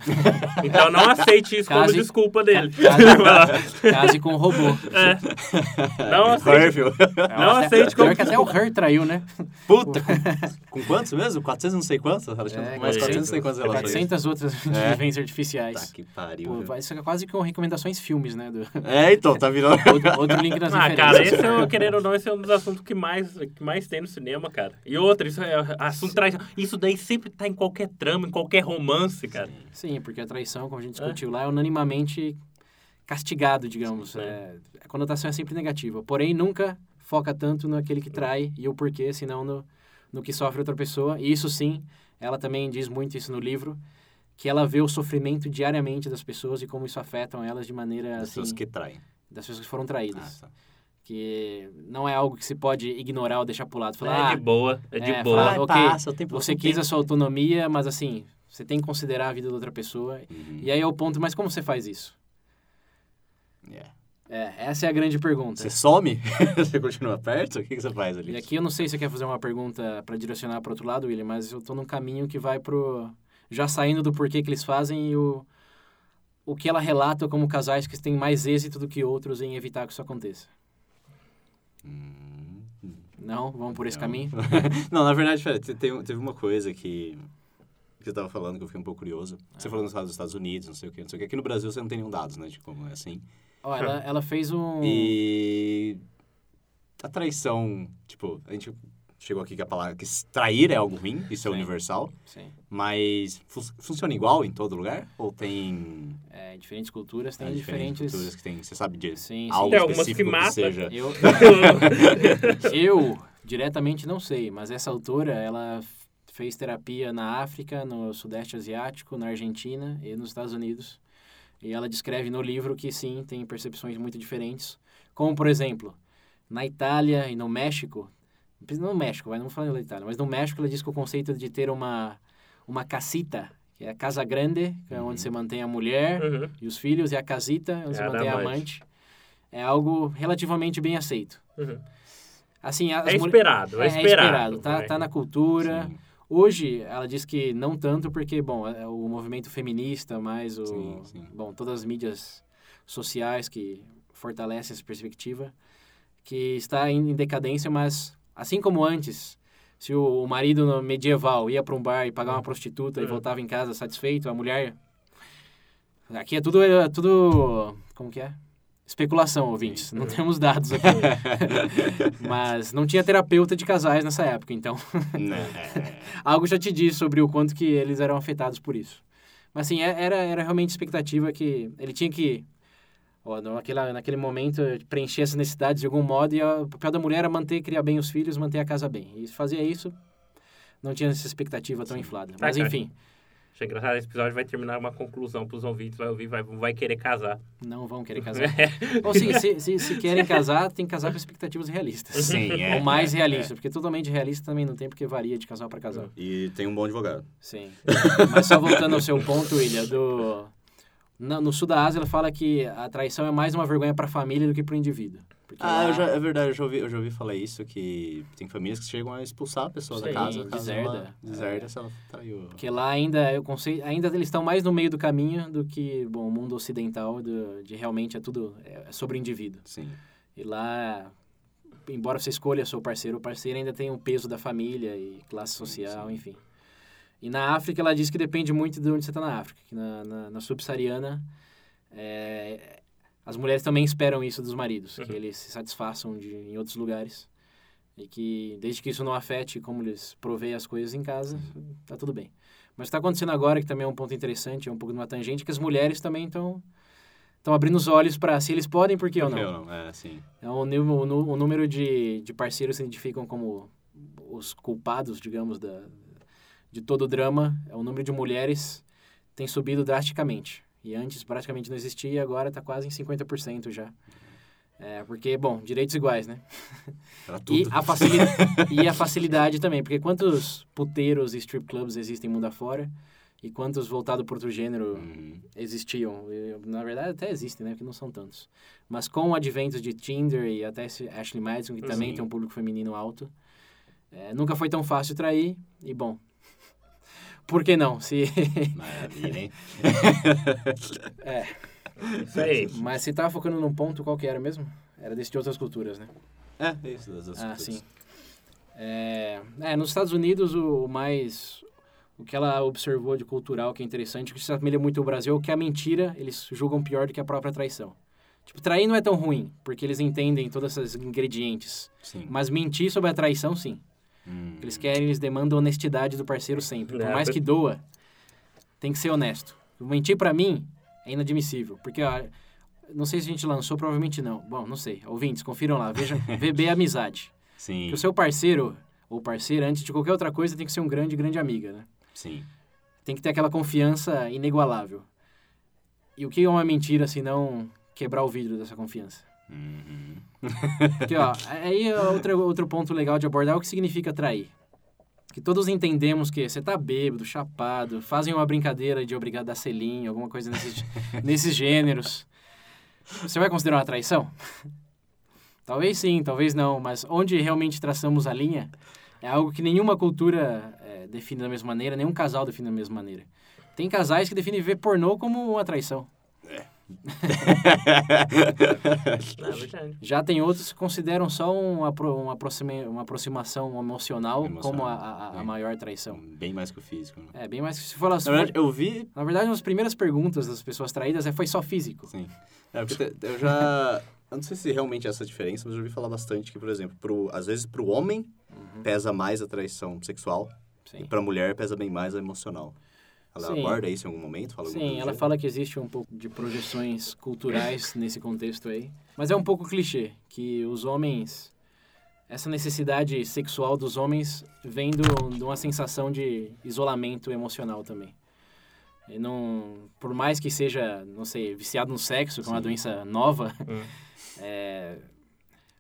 Então não aceite isso como
Case-
desculpa dele.
Case, case com o robô.
É. Não aceite.
Perfil.
Não aceite como
Pior que até o Her traiu, né?
Puta, com, com quantos mesmo? 400 não sei quantos?
É,
mais 400 não sei quantas relações.
400 outras
É.
inteligências
Tá
artificiais.
que pariu.
Pô, isso é quase com recomendações filmes, né? Do-
É, então, tá virando. (laughs)
outro, outro link nas
Ah, cara, esse é, querendo ou não, esse é um dos assuntos que mais, que mais tem no cinema, cara. E outra, isso é assunto traz. Isso daí sempre tá em qualquer trama, em qualquer romance, cara.
Sim, porque a traição, como a gente
É.
discutiu lá, é unanimamente castigado, digamos.
Sim.
É, a conotação é sempre negativa. Porém, nunca foca tanto naquele que trai e o porquê, senão no, no que sofre outra pessoa. E isso sim, ela também diz muito isso no livro, que ela vê o sofrimento diariamente das pessoas e como isso afetam elas de maneira
As
assim,
pessoas que traem.
das pessoas que foram
Ah,
traídas.
tá.
Que não é algo que se pode ignorar ou deixar pro lado.
É
Falar,
de boa, é de
é,
boa.
fala- ok,
passa, o tempo-
você quis a sua autonomia, mas assim, você tem que considerar a vida da outra pessoa.
Uhum.
E aí é o ponto, mas como você faz isso?
Yeah.
É, essa é a grande pergunta.
Você some? (laughs) você continua perto? O que, que você faz ali?
E aqui eu não sei se você quer fazer uma pergunta para direcionar para outro lado, William, mas eu tô num caminho que vai pro já saindo do porquê que eles fazem e o o que ela relata como casais que têm mais êxito do que outros em evitar que isso aconteça.
Hum,
Não, vamos por esse
Não.
caminho. (laughs)
Não, na verdade, teve uma coisa que, que você estava falando que eu fiquei um pouco curioso. Você falou nos Estados- dos Estados Unidos, não sei o quê, não sei o quê. Aqui no Brasil você não tem nenhum dados, né, de como é assim.
Ó, ela, ela fez um
E a traição, tipo, a gente chegou aqui com a palavra que trair é algo ruim, isso é
Sim.
universal,
Sim.
mas fu- funciona igual em todo lugar? Ou tem
É, em diferentes culturas tem
é,
diferentes.
culturas que tem, você sabe disso?
Sim, sim.
Algo
Tem algumas que
específico que, seja...
Eu, eu diretamente não sei, mas essa autora, ela fez terapia na África, no Sudeste Asiático, na Argentina e nos Estados Unidos. E ela descreve no livro que sim, tem percepções muito diferentes. Como, por exemplo, na Itália e no México, no México, vai, não falar da Itália, mas no México ela diz que o conceito de ter uma, uma casita, que é a casa grande, que é
Uhum.
onde você mantém a mulher,
Uhum.
e os filhos, e a casita, onde
É
você mantém a
amante.
é algo relativamente bem aceito.
Uhum.
Assim, as
É esperado, é,
é,
esperado.
esperado, tá,
vai.
tá na cultura.
Sim,
Hoje, ela diz que não tanto porque, bom, é o movimento feminista, mais o...
Sim, sim.
Bom, todas as mídias sociais que fortalece essa perspectiva, que está em decadência, mas assim como antes, se o, marido medieval ia para um bar e pagava uma prostituta e
Hum.
voltava em casa satisfeito, a mulher... Aqui é tudo, é tudo... Como que é? Especulação, ouvintes. Não
Hum.
temos dados aqui. (laughs) mas não tinha terapeuta de casais nessa época, então
Né? (laughs)
algo já te diz sobre o quanto que eles eram afetados por isso. Mas assim, é- era, era realmente expectativa que ele tinha que, ó, naquela, naquele momento, preencher essas necessidades de algum modo, e o papel da mulher era manter, criar bem os filhos, manter a casa bem. E se fazia isso, não tinha essa expectativa tão inflada. Mas enfim,
Achei engraçado, esse episódio vai terminar uma conclusão pros ouvintes, vai ouvir, vai, vai querer casar.
não vão querer (laughs) casar. Ou sim, se, se, se querem casar, tem que casar com expectativas realistas.
Sim, (laughs) é.
Ou mais
é,
realista, porque totalmente realista também não tem, porque varia de casal para casal.
E tem um bom advogado.
Sim. Mas só voltando ao seu ponto, William, do... na- no sul da Ásia, ela fala que a traição é mais uma vergonha para a família do que para o indivíduo.
Ah,
lá-
já, é verdade, eu já, ouvi, eu já ouvi falar isso, que tem famílias que chegam a expulsar a pessoa da
Sim,
casa, caso ela
deserda.
deserda se ela traiu.
Porque lá ainda, eu conceito, ainda eles estão mais no meio do caminho do que bom, o mundo ocidental, do, de realmente é tudo é sobre o indivíduo.
Sim.
E lá, embora você escolha seu parceiro, o parceiro ainda tem o peso da família e classe social,
sim.
enfim. E na África, ela diz que depende muito de onde você está na África. Que na, na, na subsaariana, é, as mulheres também esperam isso dos maridos, que
Uhum.
eles se satisfaçam de, em outros lugares. E que, desde que isso não afete como eles provêem as coisas em casa, tá tudo bem. Mas está acontecendo agora, que também é um ponto interessante, é um pouco de uma tangente, que as mulheres também estão estão abrindo os olhos para se eles podem, por que eu
Por
não?
que eu não? É, sim.
Então, o, o o número de, de parceiros se identificam como os culpados, digamos, da, de todo o drama. É o número de mulheres tem subido drasticamente. E antes praticamente não existia e agora está quase em 50% já. É, porque, bom, direitos iguais, né?
Pra
E
tudo.
a, facili (laughs) e a facilidade também, porque quantos puteiros e strip clubs existem mundo afora e quantos voltados para outro gênero
Uhum.
existiam. E, Na verdade, até existem, né? Porque não são tantos. Mas com o advento de Tinder e até esse Ashley Madison, que também tem um público feminino alto, é, nunca foi tão fácil trair. E, bom, por que não? Se, (laughs)
Maravilha, hein? (laughs)
é, (laughs)
Isso aí.
mas você tava focando num ponto qual que era mesmo? Era desse de outras culturas, né?
É, isso. Das, das
Ah,
coisas.
sim. É, é, nos Estados Unidos, o, o mais... O que ela observou de cultural que é interessante, que se assemelha muito ao Brasil, é que a mentira eles julgam pior do que a própria traição. Tipo, trair não é tão ruim, porque eles entendem todos esses ingredientes.
Sim.
Mas mentir sobre a traição, sim.
Hum.
Eles querem, eles demandam honestidade do parceiro sempre. Por
É,
mais que doa, tem que ser honesto. Mentir pra mim é inadmissível, porque ó, não sei se a gente lançou, provavelmente não. Bom, não sei. Ouvintes, confiram lá. Vejam, (laughs) VB Amizade.
Sim.
Que o seu parceiro ou parceira, antes de qualquer outra coisa, tem que ser um grande, grande amiga, né?
Sim.
Tem que ter aquela confiança inigualável. E o que é uma mentira se não quebrar o vidro dessa confiança?
Uhum.
Porque, ó, aí é outro, outro ponto legal de abordar é o que significa trair. Que todos entendemos que você tá bêbado, chapado, fazem uma brincadeira de obrigado a dar selinho, alguma coisa nesses, (laughs) nesses gêneros. Você vai considerar uma traição? Talvez sim, talvez não, mas onde realmente traçamos a linha é algo que nenhuma cultura é, define da mesma maneira, nenhum casal define da mesma maneira. Tem casais que definem ver pornô como uma traição.
Não, é.
Já tem outros que consideram só um apro- uma, aproxima- uma aproximação emocional,
Emocional,
como a, a- a
é.
maior traição.
Bem mais que o físico. Né?
É, bem mais que se for...
Na verdade, eu vi...
na verdade, uma das primeiras perguntas das pessoas traídas é foi só físico.
Sim. É, eu já... (laughs) Eu não sei se realmente é essa a diferença, mas eu ouvi falar bastante que, por exemplo, pro, às vezes pro homem pesa mais a traição sexual e
Sim.
pra mulher pesa bem mais a emocional. Ela
Sim.
aborda isso em algum momento?
Sim, ela fala que existe um pouco de projeções culturais (laughs) nesse contexto aí. Mas é um pouco clichê, que os homens... Essa necessidade sexual dos homens vem do, de uma sensação de isolamento emocional também. E não, por mais que seja, não sei, viciado no sexo, que é uma
Sim.
doença nova, (laughs)
Hum.
é,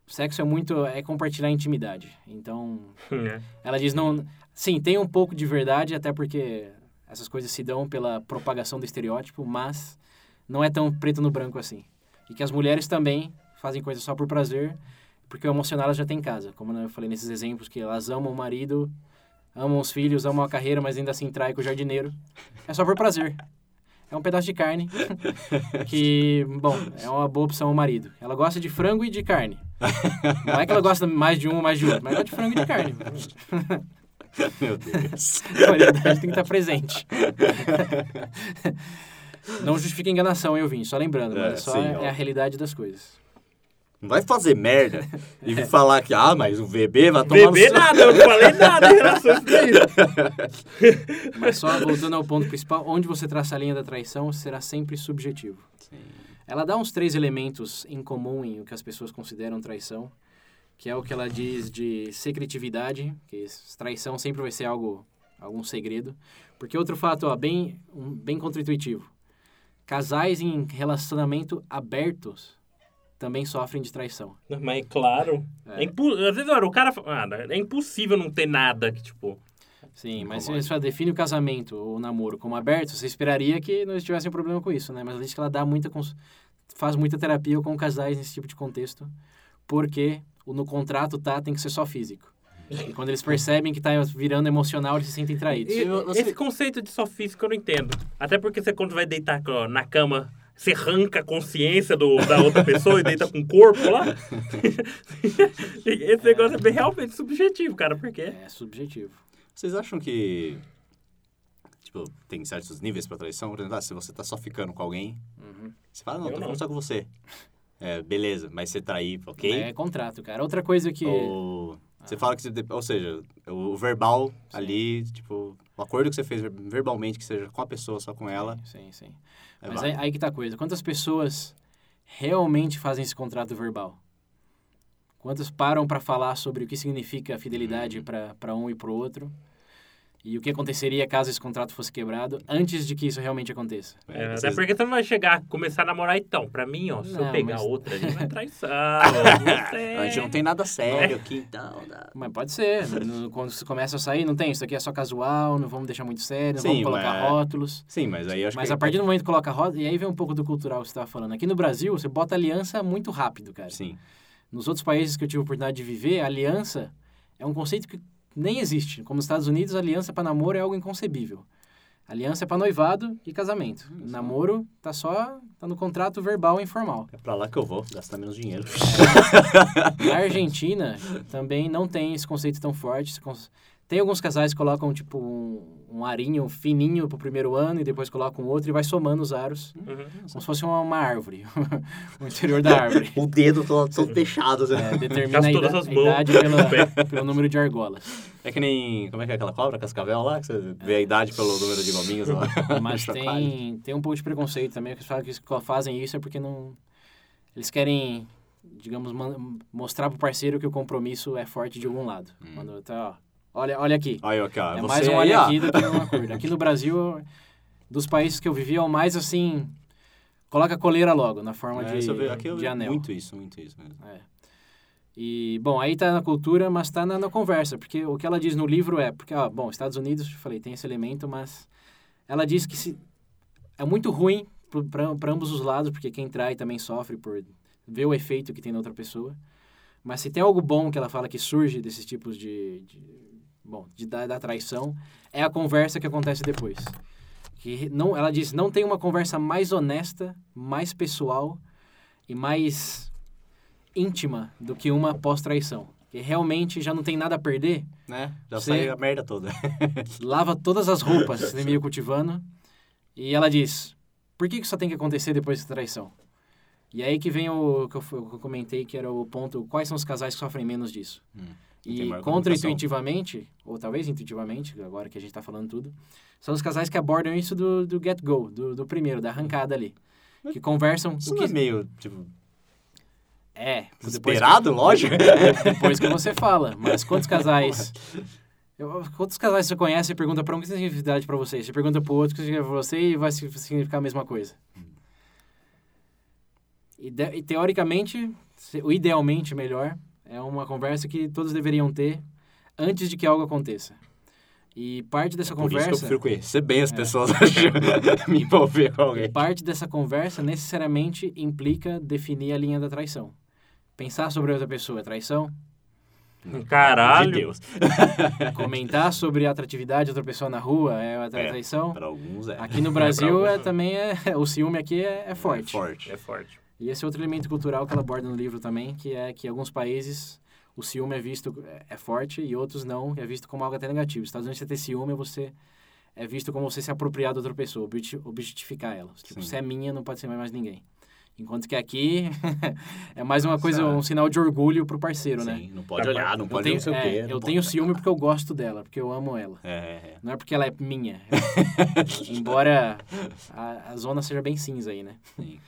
sexo é muito é compartilhar intimidade. Então, (laughs)
É.
ela diz não, sim, tem um pouco de verdade, até porque essas coisas se dão pela propagação do estereótipo, mas não é tão preto no branco assim. E que as mulheres também fazem coisas só por prazer, porque o emocional elas já tem em casa. Como eu falei nesses exemplos que elas amam o marido, amam os filhos, amam a carreira, mas ainda assim trai com o jardineiro. É só por prazer. é um pedaço de carne (laughs) que, bom, é uma boa opção ao marido. Ela gosta de frango e de carne. Não é que ela gosta mais de um ou mais de outro, mas ela gosta de frango e de carne. (laughs) (laughs)
Meu Deus.
A variedade tem que estar presente. (laughs) Não justifica enganação, eu vim, só lembrando,
É,
mas só
sim,
é,
ó.
é a realidade das coisas.
Não vai fazer merda e vir (laughs) falar que, ah, mas o VB vai tomar
Beber
no
nada, eu não falei nada em relação a isso daí.
Mas só voltando ao ponto principal, onde você traça a linha da traição será sempre subjetivo.
Sim.
Ela dá uns três elementos em comum em o que as pessoas consideram traição, que é o que ela diz de secretividade, que traição sempre vai ser algo, algum segredo. Porque outro fato, ó, bem, um, bem contraintuitivo. Casais em relacionamento abertos também sofrem de traição.
Mas é claro.
É.
É. impu... Às vezes, olha, o cara fala, ah, é impossível não ter nada que, tipo.
Sim, mas se você só define o casamento ou o namoro como aberto, você esperaria que não tivesse um problema com isso, né? Mas ela diz que ela dá muita cons- faz muita terapia com casais nesse tipo de contexto, porque no contrato tá tem que ser só físico. E quando eles percebem que tá virando emocional, eles se sentem traídos.
E-
você-
Esse conceito de só físico eu não entendo. Até porque você, quando vai deitar ó, na cama, você arranca a consciência do, da outra pessoa e deita com o corpo lá. (laughs) Esse negócio é bem realmente subjetivo, cara. Por quê?
É subjetivo.
Vocês acham que, tipo, tem certos níveis pra traição? Por exemplo, ah, se você tá só ficando com alguém,
Uhum.
você fala, não,
Eu
tô
não.
falando só com você. É, beleza, mas você trair, ok?
É contrato, cara. Outra coisa que
Ou você fala que você, ou seja, o verbal
Sim.
ali, tipo, o acordo que você fez ver- verbalmente, que seja com a pessoa, só com ela,
Sim, sim.
é
Mas aí, aí que tá a coisa. Quantas pessoas realmente fazem esse contrato verbal? Quantas param para falar sobre o que significa fidelidade pra para um e para o outro? E o que aconteceria caso esse contrato fosse quebrado antes de que isso realmente aconteça?
É,
É,
até porque você não vai chegar, começar a namorar então. Pra mim, ó, se
Não,
eu pegar
mas-
outra ali, vai (laughs) traição. não.
A gente não tem nada sério aqui, então... dá-
Mas pode ser. No- quando você começa a sair, não tem. Isso aqui é só casual, não vamos deixar muito sério, não
Sim,
vamos colocar
mas-
rótulos.
Sim, mas aí eu acho
Mas
que...
a partir do momento que coloca rótulos, e aí vem um pouco do cultural que você estava falando. Aqui no Brasil, você bota aliança muito rápido, cara.
Sim,
Nos outros países que eu tive a oportunidade de viver, a aliança é um conceito que nem existe. Como nos Estados Unidos, aliança para namoro é algo inconcebível. Aliança é para noivado e casamento.
Hum,
namoro tá só tá no contrato verbal e informal.
é pra lá que eu vou, gastar menos dinheiro. (laughs)
Na Argentina também não tem esse conceito tão forte. Tem alguns casais que colocam tipo um, um arinho fininho pro primeiro ano e depois colocam outro e vai somando os aros,
Uhum.
como se fosse uma, uma árvore, (laughs) o interior da árvore. (laughs)
O dedo todo, todo fechado, assim.
É, determina a, ida- a idade pela- pelo número de argolas.
É que nem. Como é que é aquela cobra, cascavel lá? Que você vê a idade pelo número de gominhos lá. (laughs)
Mas tem, tem um pouco de preconceito também, que eles falam que fazem isso é porque não... Eles querem, digamos, mostrar pro parceiro que o compromisso é forte de algum lado. Quando tá, ó, olha, olha aqui.
Ó.
é mais um
aí,
olha aqui do que um acordo. Aqui no Brasil, dos países que eu vivi, é o mais assim... Coloca a coleira logo, na forma
É,
de,
eu aqui eu
de anel.
Muito isso, muito isso mesmo.
É. E, bom, aí tá na cultura, mas tá na, na conversa, porque o que ela diz no livro é, porque, ó, bom, Estados Unidos, eu falei, tem esse elemento, mas ela diz que se, é muito ruim para ambos os lados, porque quem trai também sofre por ver o efeito que tem na outra pessoa. Mas se tem algo bom que ela fala que surge desses tipos de, de bom, de da, da traição, é a conversa que acontece depois. Que não, ela diz, não tem uma conversa mais honesta, mais pessoal e mais íntima do que uma pós-traição. Que realmente já não tem nada a perder,
Né? Já saiu a merda toda. (laughs)
lava todas as roupas (laughs) de meio cultivando. E ela diz: por que isso tem que acontecer depois da traição? E aí que vem o que eu, eu comentei, que era o ponto: quais são os casais que sofrem menos disso?
Hum,
e
tem maior
contra-intuitivamente, ou talvez intuitivamente, agora que a gente está falando tudo, são os casais que abordam isso do, do get-go, do, do primeiro, da arrancada ali. Que conversam.
Isso
o
não
que,
é meio, tipo,
é, depois que-
desesperado, (laughs) lógico.
Depois que você fala. Mas quantos casais. (laughs) Eu- quantos casais você conhece e pergunta para um que significa fidelidade para você? Você pergunta para o outro que significa para você e vai si- significar a mesma coisa. E, de- e teoricamente, se- o idealmente melhor, é uma conversa que todos deveriam ter antes de que algo aconteça. E parte dessa
É Por isso que eu
conversa.
prefiro conhecer bem as pessoas (laughs) antes de (laughs) me envolver com
E
alguém.
parte dessa conversa necessariamente implica definir a linha da traição. Pensar sobre a outra pessoa é traição?
Caralho.
De Deus. (laughs)
Comentar sobre a atratividade de outra pessoa na rua é uma
É.
traição.
Para alguns é.
Aqui no Brasil é,
alguns,
também é o ciúme aqui é, é forte.
É forte.
É forte.
E esse é outro elemento cultural que ela aborda no livro também, que é que em alguns países o ciúme é visto é forte e outros não, é visto como algo até negativo. Nos Estados Unidos você ter ciúme é você é visto como você se apropriar de outra pessoa, obje- objetificar ela. Tipo,
Sim.
se é minha, não pode ser mais ninguém. Enquanto que aqui (laughs) é mais uma coisa, um sinal de orgulho pro parceiro, né?
Sim, não pode olhar, não
Eu
pode
tenho,
não sei o
é,
quê.
eu
não
tenho
pode- (laughs)
ciúme porque eu gosto dela, porque eu amo ela.
É, é,
Não é porque ela é minha. (laughs) Embora a, a zona seja bem cinza aí, né?
é. Sim.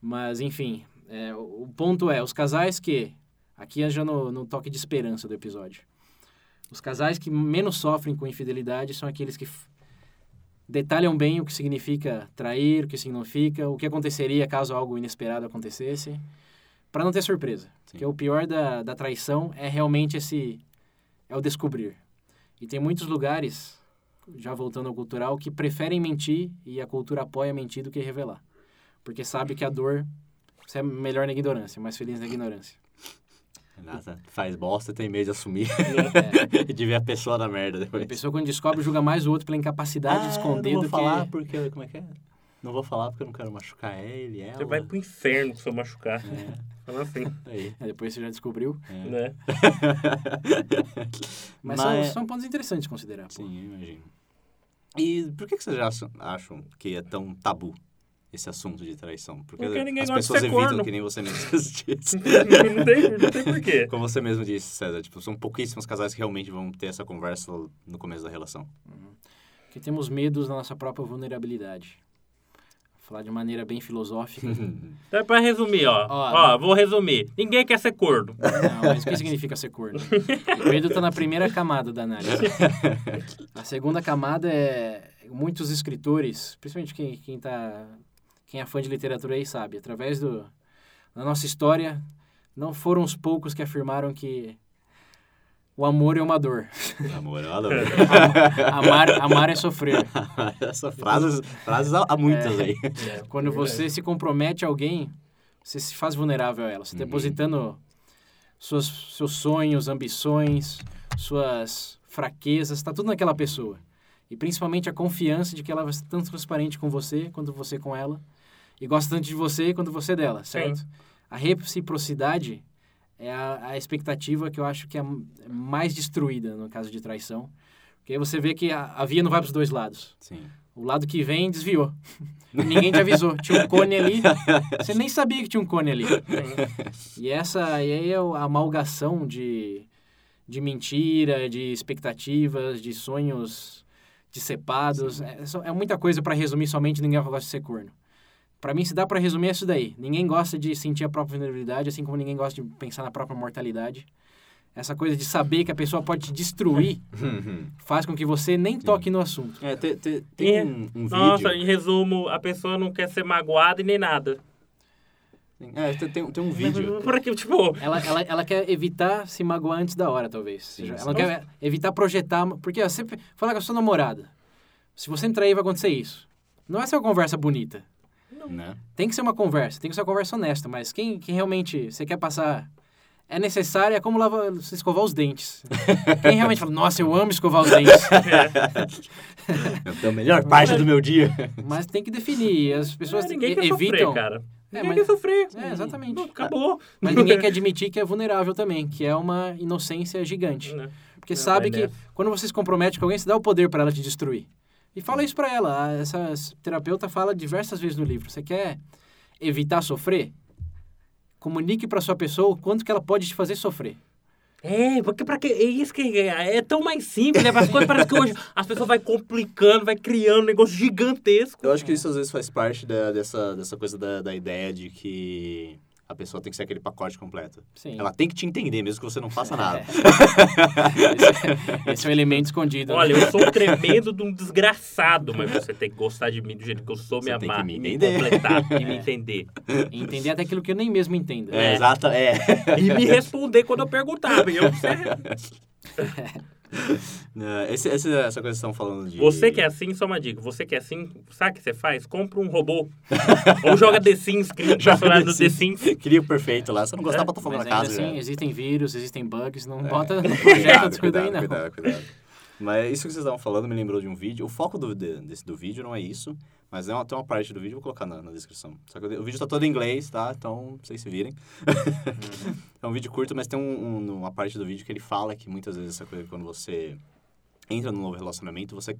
Mas, enfim, é, o ponto é, os casais que... Aqui é já no, no toque de esperança do episódio. Os casais que menos sofrem com infidelidade são aqueles que detalham bem o que significa trair, o que significa, o que aconteceria caso algo inesperado acontecesse, para não ter surpresa.
Sim.
Porque o pior da, da traição é realmente esse... é o descobrir. E tem muitos lugares, já voltando ao cultural, que preferem mentir e a cultura apoia mentir do que revelar. Porque sabe que a dor... Você é melhor na ignorância, mais feliz na ignorância.
Renata faz bosta, tem medo de assumir
É.
e (laughs) de ver a pessoa na merda
A
depois.
pessoa, quando descobre, julga mais o outro pela incapacidade de esconder
Ah, não vou
do
falar
que...
porque... Como é que é? Não vou falar porque eu não quero machucar ele, ela.
Você vai pro inferno se eu machucar.
É,
Fala assim,
aí.
É, depois você já descobriu.
É.
né?
Mas, (laughs)
Mas-
São, são pontos interessantes de considerar. pô.
Sim, eu imagino. E por que, que vocês acham, acham que é tão tabu esse assunto de traição? Porque,
Porque ninguém
as
gosta de
pessoas
ser
evitam,
corno.
que nem você mesmo (laughs) disse.
não, tem, não tem porquê. (laughs)
Como você mesmo disse, César, tipo, são pouquíssimos casais que realmente vão ter essa conversa no começo da relação.
Porque temos medos da nossa própria vulnerabilidade. Vou falar de maneira bem filosófica. (laughs)
Então, pra resumir, ó.
Ó,
Ó, vou resumir. Ninguém quer ser corno.
Não, mas o que significa ser corno? O medo está na primeira camada da análise. A segunda camada é muitos escritores, principalmente quem, quem, tá, quem é fã de literatura aí sabe, através do, da nossa história, não foram os poucos que afirmaram que o amor é uma dor.
Amor, olha. (laughs)
Amar, amar é sofrer. (laughs)
Essas frases, frases há muitas aí.
Quando você se compromete a alguém, você se faz vulnerável a ela. Você
Uhum.
depositando suas, seus sonhos, ambições, suas fraquezas, está tudo naquela pessoa. E principalmente a confiança de que ela vai ser tanto transparente com você quanto você com ela. E gosta tanto de você quanto você dela, certo? A reciprocidade é a, a expectativa que eu acho que é mais destruída no caso de traição. Porque aí você vê que a, a via não vai para os dois lados.
Sim.
O lado que vem desviou. E ninguém te avisou. Tinha um cone ali. Você nem sabia que tinha um cone ali. E essa e aí é a amalgação de, de mentira, de expectativas, de sonhos dissipados. É, é muita coisa para resumir somente ninguém gosta de ser corno. Para mim, se dá para resumir, é isso daí. Ninguém gosta de sentir a própria vulnerabilidade, assim como ninguém gosta de pensar na própria mortalidade. Essa coisa de saber que a pessoa pode te destruir (laughs) faz com que você nem toque no assunto.
É, tem, tem, tem
É.
um, um
Nossa,
vídeo.
em resumo, a pessoa não quer ser magoada e nem nada.
É, tem, tem, tem um vídeo.
Por aqui, tipo,
Ela, ela, ela quer evitar se magoar antes da hora, talvez.
Sim,
ela
sim.
quer evitar projetar. Porque ó, você falar com a sua namorada. Se você me trair, vai acontecer isso. Não vai ser uma conversa bonita.
Né?
Tem que ser uma conversa, tem que ser uma conversa honesta, mas quem, quem realmente você quer passar. É necessário, é como lavar, escovar os dentes. (laughs) Quem realmente fala, nossa, eu amo escovar os dentes. (laughs)
É a melhor parte do meu dia.
Mas tem que definir. As pessoas
é, ninguém quer
evitam.
sofrer, cara.
É,
Ninguém
mas-
quer sofrer.
É, exatamente.
Não, Acabou.
Mas ninguém quer admitir que é vulnerável também, que é uma inocência gigante.
Né?
Porque
Não,
sabe que
nessa.
quando você se compromete com alguém, você dá o poder para ela te destruir. E fala isso para ela. A- Essa terapeuta fala diversas vezes no livro. Você quer evitar sofrer? Comunique para sua pessoa o quanto que ela pode te fazer sofrer.
É, porque pra que. É isso que é, é tão mais simples, né? As coisas parece que hoje as pessoas vai complicando, vai criando um negócio gigantesco.
Eu acho que isso às vezes faz parte da- dessa, dessa coisa da, da ideia de que a pessoa tem que ser aquele pacote completo.
Sim.
Ela tem que te entender, mesmo que você não faça nada.
esse, (laughs) esse é o elemento escondido. né?
Olha, eu sou um tremendo de um desgraçado, mas você tem que gostar de mim do jeito que eu sou, me
Você tem
amar,
que me (laughs)
e me
entender.
completar e me entender.
E entender até aquilo que eu nem mesmo entendo.
É, exato, é.
E me responder quando eu perguntar. Eu,
Né, (laughs) (laughs) esse, esse- essa coisa que estão falando de...
Você que é assim, só uma dica. Você que é assim, sabe o que você faz? Compra um robô. (laughs) Ou joga The Sims, cria um personagem no The Sims.
Cria o perfeito lá. Se não gostar, bota fogo
Mas
na
ainda
casa.
assim,
já.
existem vírus, existem bugs, não
É.
bota (laughs) no projeto
Cuidado,
descuida aí, não.
cuidado, cuidado, cuidado. Mas isso que vocês estavam falando me lembrou de um vídeo. O foco do, de- desse, do vídeo não é isso, mas é uma, tem uma parte do vídeo, vou colocar na, na descrição. Só que o vídeo tá todo em inglês, tá? Então, vocês se virem. (laughs) é um vídeo curto, mas tem um- um- uma parte do vídeo que ele fala que muitas vezes essa coisa, quando você entra num novo relacionamento, você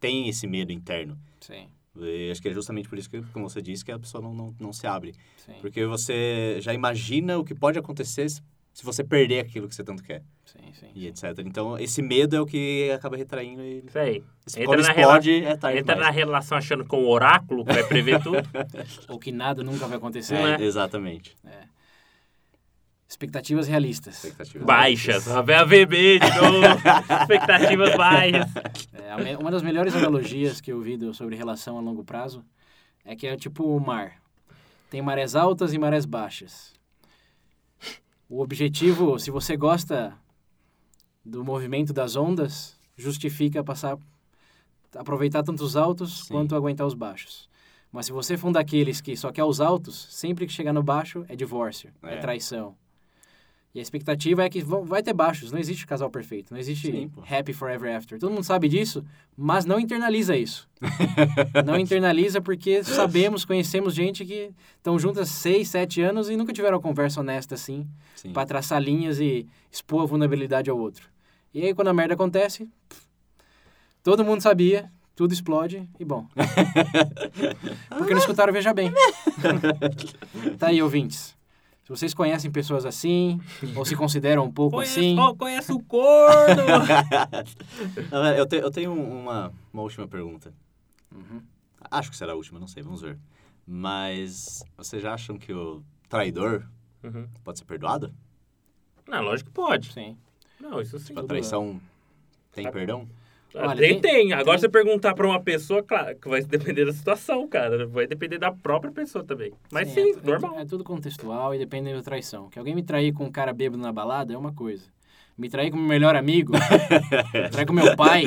tem esse medo interno.
Sim,
E acho que é justamente por isso que, como você disse, que a pessoa não, não, não se abre.
sim,
Porque você já imagina o que pode acontecer se você perder aquilo que você tanto quer
sim, sim.
e etc. Então, esse medo é o que acaba retraindo e
Isso aí.
se
Entra na
explode, é tarde
Entra na relação achando com o oráculo que vai prever tudo. (laughs)
Ou que nada nunca vai acontecer.
É?
Exatamente.
Expectativas realistas.
Expectativas
Baixas. A VB de novo. (laughs) Expectativas baixas.
É, uma das melhores analogias que eu vi do- sobre relação a longo prazo é que é tipo o mar. Tem marés altas e marés baixas. O objetivo, se você gosta do movimento das ondas, justifica passar aproveitar tanto os altos
Sim.
quanto aguentar os baixos. Mas se você for um daqueles que só quer os altos, sempre que chegar no baixo é divórcio, é,
É.
traição. E a expectativa é que vai ter baixos, não existe casal perfeito, não existe
Sim,
happy forever after. Todo mundo sabe disso, mas não internaliza isso. (laughs) não internaliza porque sabemos, conhecemos gente que estão juntas seis, sete anos e nunca tiveram uma conversa honesta assim,
Sim.
para traçar linhas e expor a vulnerabilidade ao outro. E aí quando a merda acontece, pff, todo mundo sabia, tudo explode e bom. (laughs) Porque não escutaram Veja Bem. (laughs) tá aí, ouvintes. Se vocês conhecem pessoas assim, ou se consideram um pouco
Conhece,
assim,
ó, conhece o corno. (laughs)
Eu, te- eu tenho uma, uma última pergunta.
Uhum.
Acho que será a última, não sei, vamos ver. Mas vocês já acham que o traidor
Uhum.
pode ser perdoado?
Não, lógico que pode.
sim.
Não, isso sim.
Tipo, a traição tem perdão?
Olha,
tem,
tem-
tem. Agora, você perguntar pra uma pessoa, claro, que vai (laughs) depender da situação, cara. Vai depender da própria pessoa também. Mas sim,
é, tu-
normal.
É, tudo contextual e depende da traição. Que alguém me trair com um cara bêbado na balada é uma coisa. Me trair com meu melhor amigo, me (laughs) trair com meu pai,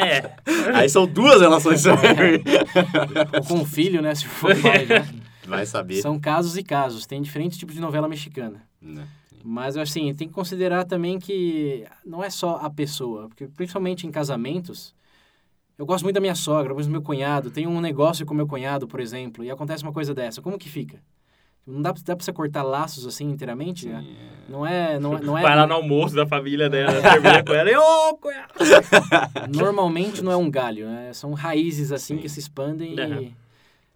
É.
Aí são duas relações
ou com um filho, né? Se for pai, né?
Vai saber.
São casos e casos. Tem diferentes tipos de novela mexicana.
Né?
Mas, assim, tem que considerar também que não é só a pessoa. Porque, principalmente em casamentos, eu gosto muito da minha sogra, eu gosto do meu cunhado. Tenho um negócio com meu cunhado, por exemplo, e acontece uma coisa dessa. Como que fica? Não dá, dá pra você cortar laços assim inteiramente? né? Não é... Não é, não é
Vai lá no almoço da família dela, termina com ela e ô, cunhado. (laughs)
Normalmente não é um galho, né? São raízes assim
Sim.
que se expandem e...
Aham.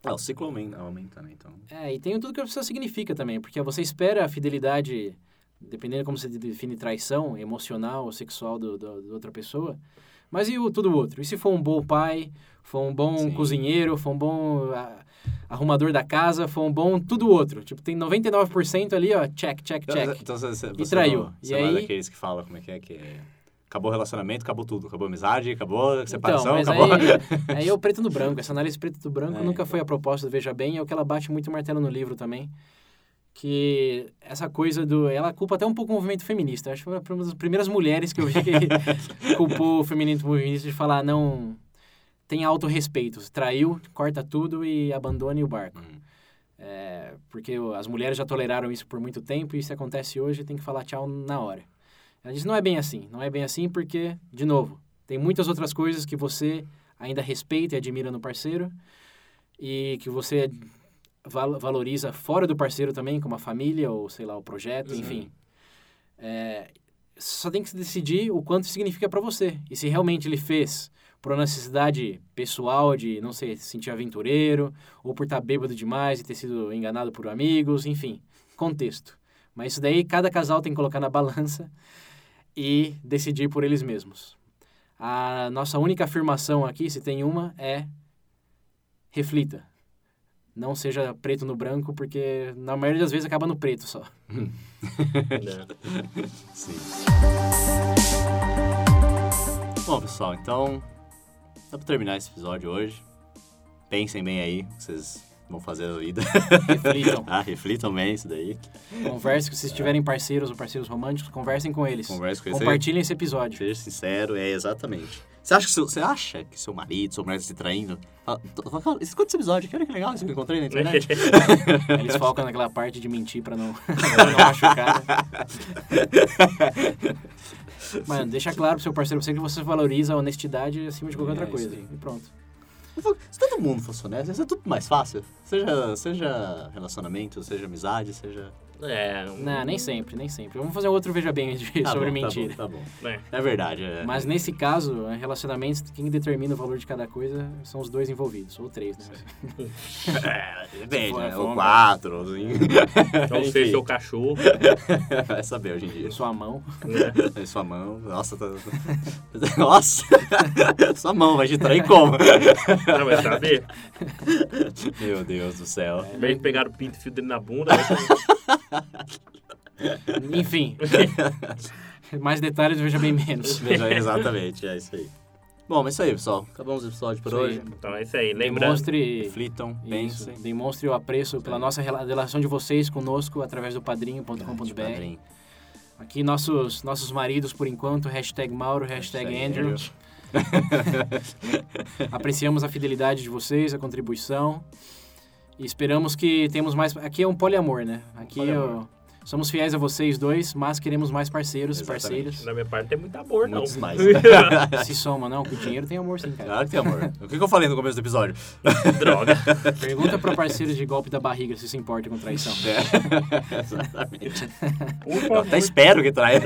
Ah, o ciclo aumenta, aumenta, né? Então.
É, e tem tudo que a pessoa significa também, porque você espera a fidelidade, dependendo como você define traição, emocional ou sexual do, do, da outra pessoa, mas e o tudo outro? E se for um bom pai, for um bom
Sim.
cozinheiro, for um bom ah, arrumador da casa, for um bom tudo outro? Tipo, tem 99% ali, ó, check, check, check.
Então você, você,
E traiu.
Não,
E
você não é
aí-
daqueles que fala como é que é, que. Acabou o relacionamento, acabou tudo. Acabou a amizade, acabou a
Então,
separação,
mas
acabou...
aí, (laughs) aí é o preto no branco. Essa análise preto no branco
É,
nunca
então.
foi a proposta do Veja Bem, é o que ela bate muito martelo no livro também. Que essa coisa do... Ela culpa até um pouco o movimento feminista. Acho que foi uma das primeiras mulheres que eu vi que (laughs) culpou o feminismo feminista de falar, não... Tem autorrespeito. Traiu, corta tudo e abandone o barco.
Hum.
É, porque as mulheres já toleraram isso por muito tempo e se acontece hoje, tem que falar tchau na hora. Ela diz, não é bem assim. Não é bem assim porque, de novo, tem muitas outras coisas que você ainda respeita e admira no parceiro e que você val- valoriza fora do parceiro também, como a família ou, sei lá, o projeto,
Sim.
enfim. É, só tem que se decidir o quanto significa para você. E se realmente ele fez por uma necessidade pessoal de, não sei, se sentir aventureiro, ou por estar bêbado demais e ter sido enganado por amigos, enfim, contexto. Mas isso daí cada casal tem que colocar na balança e decidir por eles mesmos. A nossa única afirmação aqui, se tem uma, é reflita. Não seja preto no branco, porque na maioria das vezes acaba no preto só. (laughs)
Sim. Bom, pessoal, então... Dá pra terminar esse episódio hoje. Pensem bem aí, o que vocês vão fazer a vida.
Reflitam. (laughs)
ah, reflitam bem isso daí.
Conversem, se vocês tiverem parceiros ou parceiros românticos, conversem com eles.
Converse com eles.
Compartilhem esse episódio.
Seja sincero, é exatamente. Você acha que seu, você acha que seu marido, sua mulher está se traindo? Fala, fala, Escuta esse episódio, que olha que legal isso que eu encontrei na internet. (laughs)
Eles focam naquela parte de mentir pra não, (laughs) pra não (laughs) machucar. né? Mano, deixa claro pro seu parceiro você que você valoriza a honestidade acima de qualquer
É,
outra coisa. E pronto.
Se todo mundo fosse honesto, ia ser tudo mais fácil. Seja, seja relacionamento, seja amizade, seja...
É,
Não, nem sempre, nem sempre. Vamos fazer outro Veja Bem de-
Tá
sobre
bom,
mentira.
Tá bom, tá bom.
é.
É verdade. É.
Mas nesse caso, eh, relacionamentos, quem determina o valor de cada coisa são os dois envolvidos, ou três, né? (laughs)
É, depende,
for-
né? Ou
um-
quatro, ou assim. (laughs) Enfim.
seja, seu cachorro. (laughs)
Vai saber hoje em dia.
Sua mão.
Em sua mão. Nossa, tá... Nossa! sua mão vai te trair como?
Não, vai saber.
Meu Deus do céu.
Em vez de pegar o pinto e fio dele na bunda, vai (laughs)
Enfim. (laughs) Mais detalhes, veja bem menos. (laughs)
Veja, exatamente, é isso aí. Bom, mas é isso aí, pessoal. Acabamos o episódio por
Isso aí.
hoje.
Então é isso aí. Lembrando.
Demonstre,
Reflitam,
isso,
pensem.
demonstre o apreço pela nossa rela- relação de vocês conosco através do padrinho.com.br.
Padrinho.
Aqui nossos, nossos maridos, por enquanto, hashtag Mauro, hashtag, Andrew. Apreciamos a fidelidade de vocês, a contribuição. E esperamos que temos mais... Aqui é um poliamor, né? Aqui
Poliamor.
ó, somos fiéis a vocês dois, mas queremos mais parceiros,
Exatamente.
parceiras.
Na minha parte tem muito amor, não.
Muitos mais. (laughs)
Se soma, não? Com dinheiro tem amor sim, cara.
Claro que tem amor. O que eu falei no começo do episódio? (laughs)
Droga.
Pergunta pra parceiros de golpe da barriga se se importa com traição.
É. (laughs) Exatamente. Eu até espero que traia.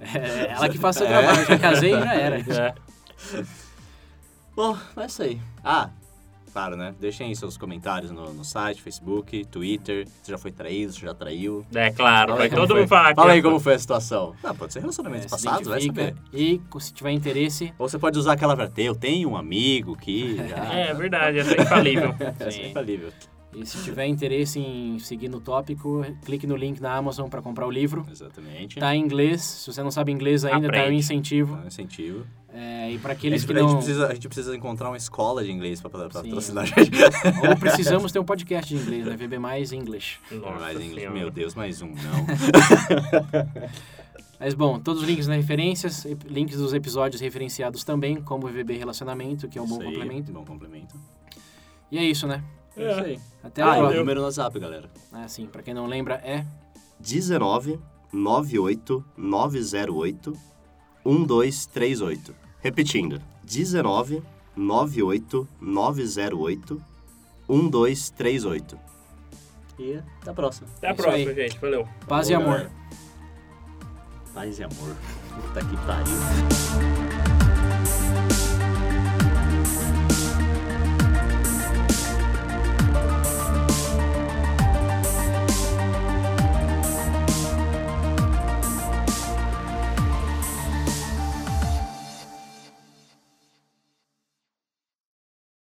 É, ela que faz seu trabalho. Já casei e já era.
É.
Bom, é isso aí. Ah, claro, né? Deixem aí seus comentários no, no site, Facebook, Twitter. Você já foi traído, você já traiu.
É claro,
Fala
vai todo mundo falar aqui.
Fala aí como foi a situação. Ah, pode ser relacionamentos
É,
passados, vai saber.
E se tiver interesse,
Ou você pode usar aquela frase, eu tenho um amigo que já... (laughs)
É verdade, essa é infalível. (laughs)
É
Sim.
infalível.
e se tiver interesse em seguir no tópico, clique no link na Amazon para comprar o livro.
Exatamente.
Tá em inglês. Se você não sabe inglês ainda, tá um
Aprende.
incentivo.
É um incentivo.
É, e para
A
aqueles
gente,
que
a, gente
não.
precisa, a gente precisa encontrar uma escola de inglês
Sim.
patrocinar a gente. (laughs)
Ou precisamos ter um podcast de inglês, né? VB mais English.
Nossa
mais inglês.
Senhora.
Meu Deus, mais um, não. (laughs)
Mas bom, todos os links nas referências, e- links dos episódios referenciados também, como o VB Relacionamento, que é um bom
Isso aí,
complemento.
Bom complemento.
E é isso, né?
É isso aí.
Até a
Ah, e o número no WhatsApp, galera.
Ah, sim, pra quem não lembra, é
19 98 908 1238. Repetindo. 19 98 908 1238. E até a próxima.
Até a
Isso
próxima,
aí.
gente. Valeu.
paz e
Falou,
amor.
galera. Paz e amor. Puta que pariu.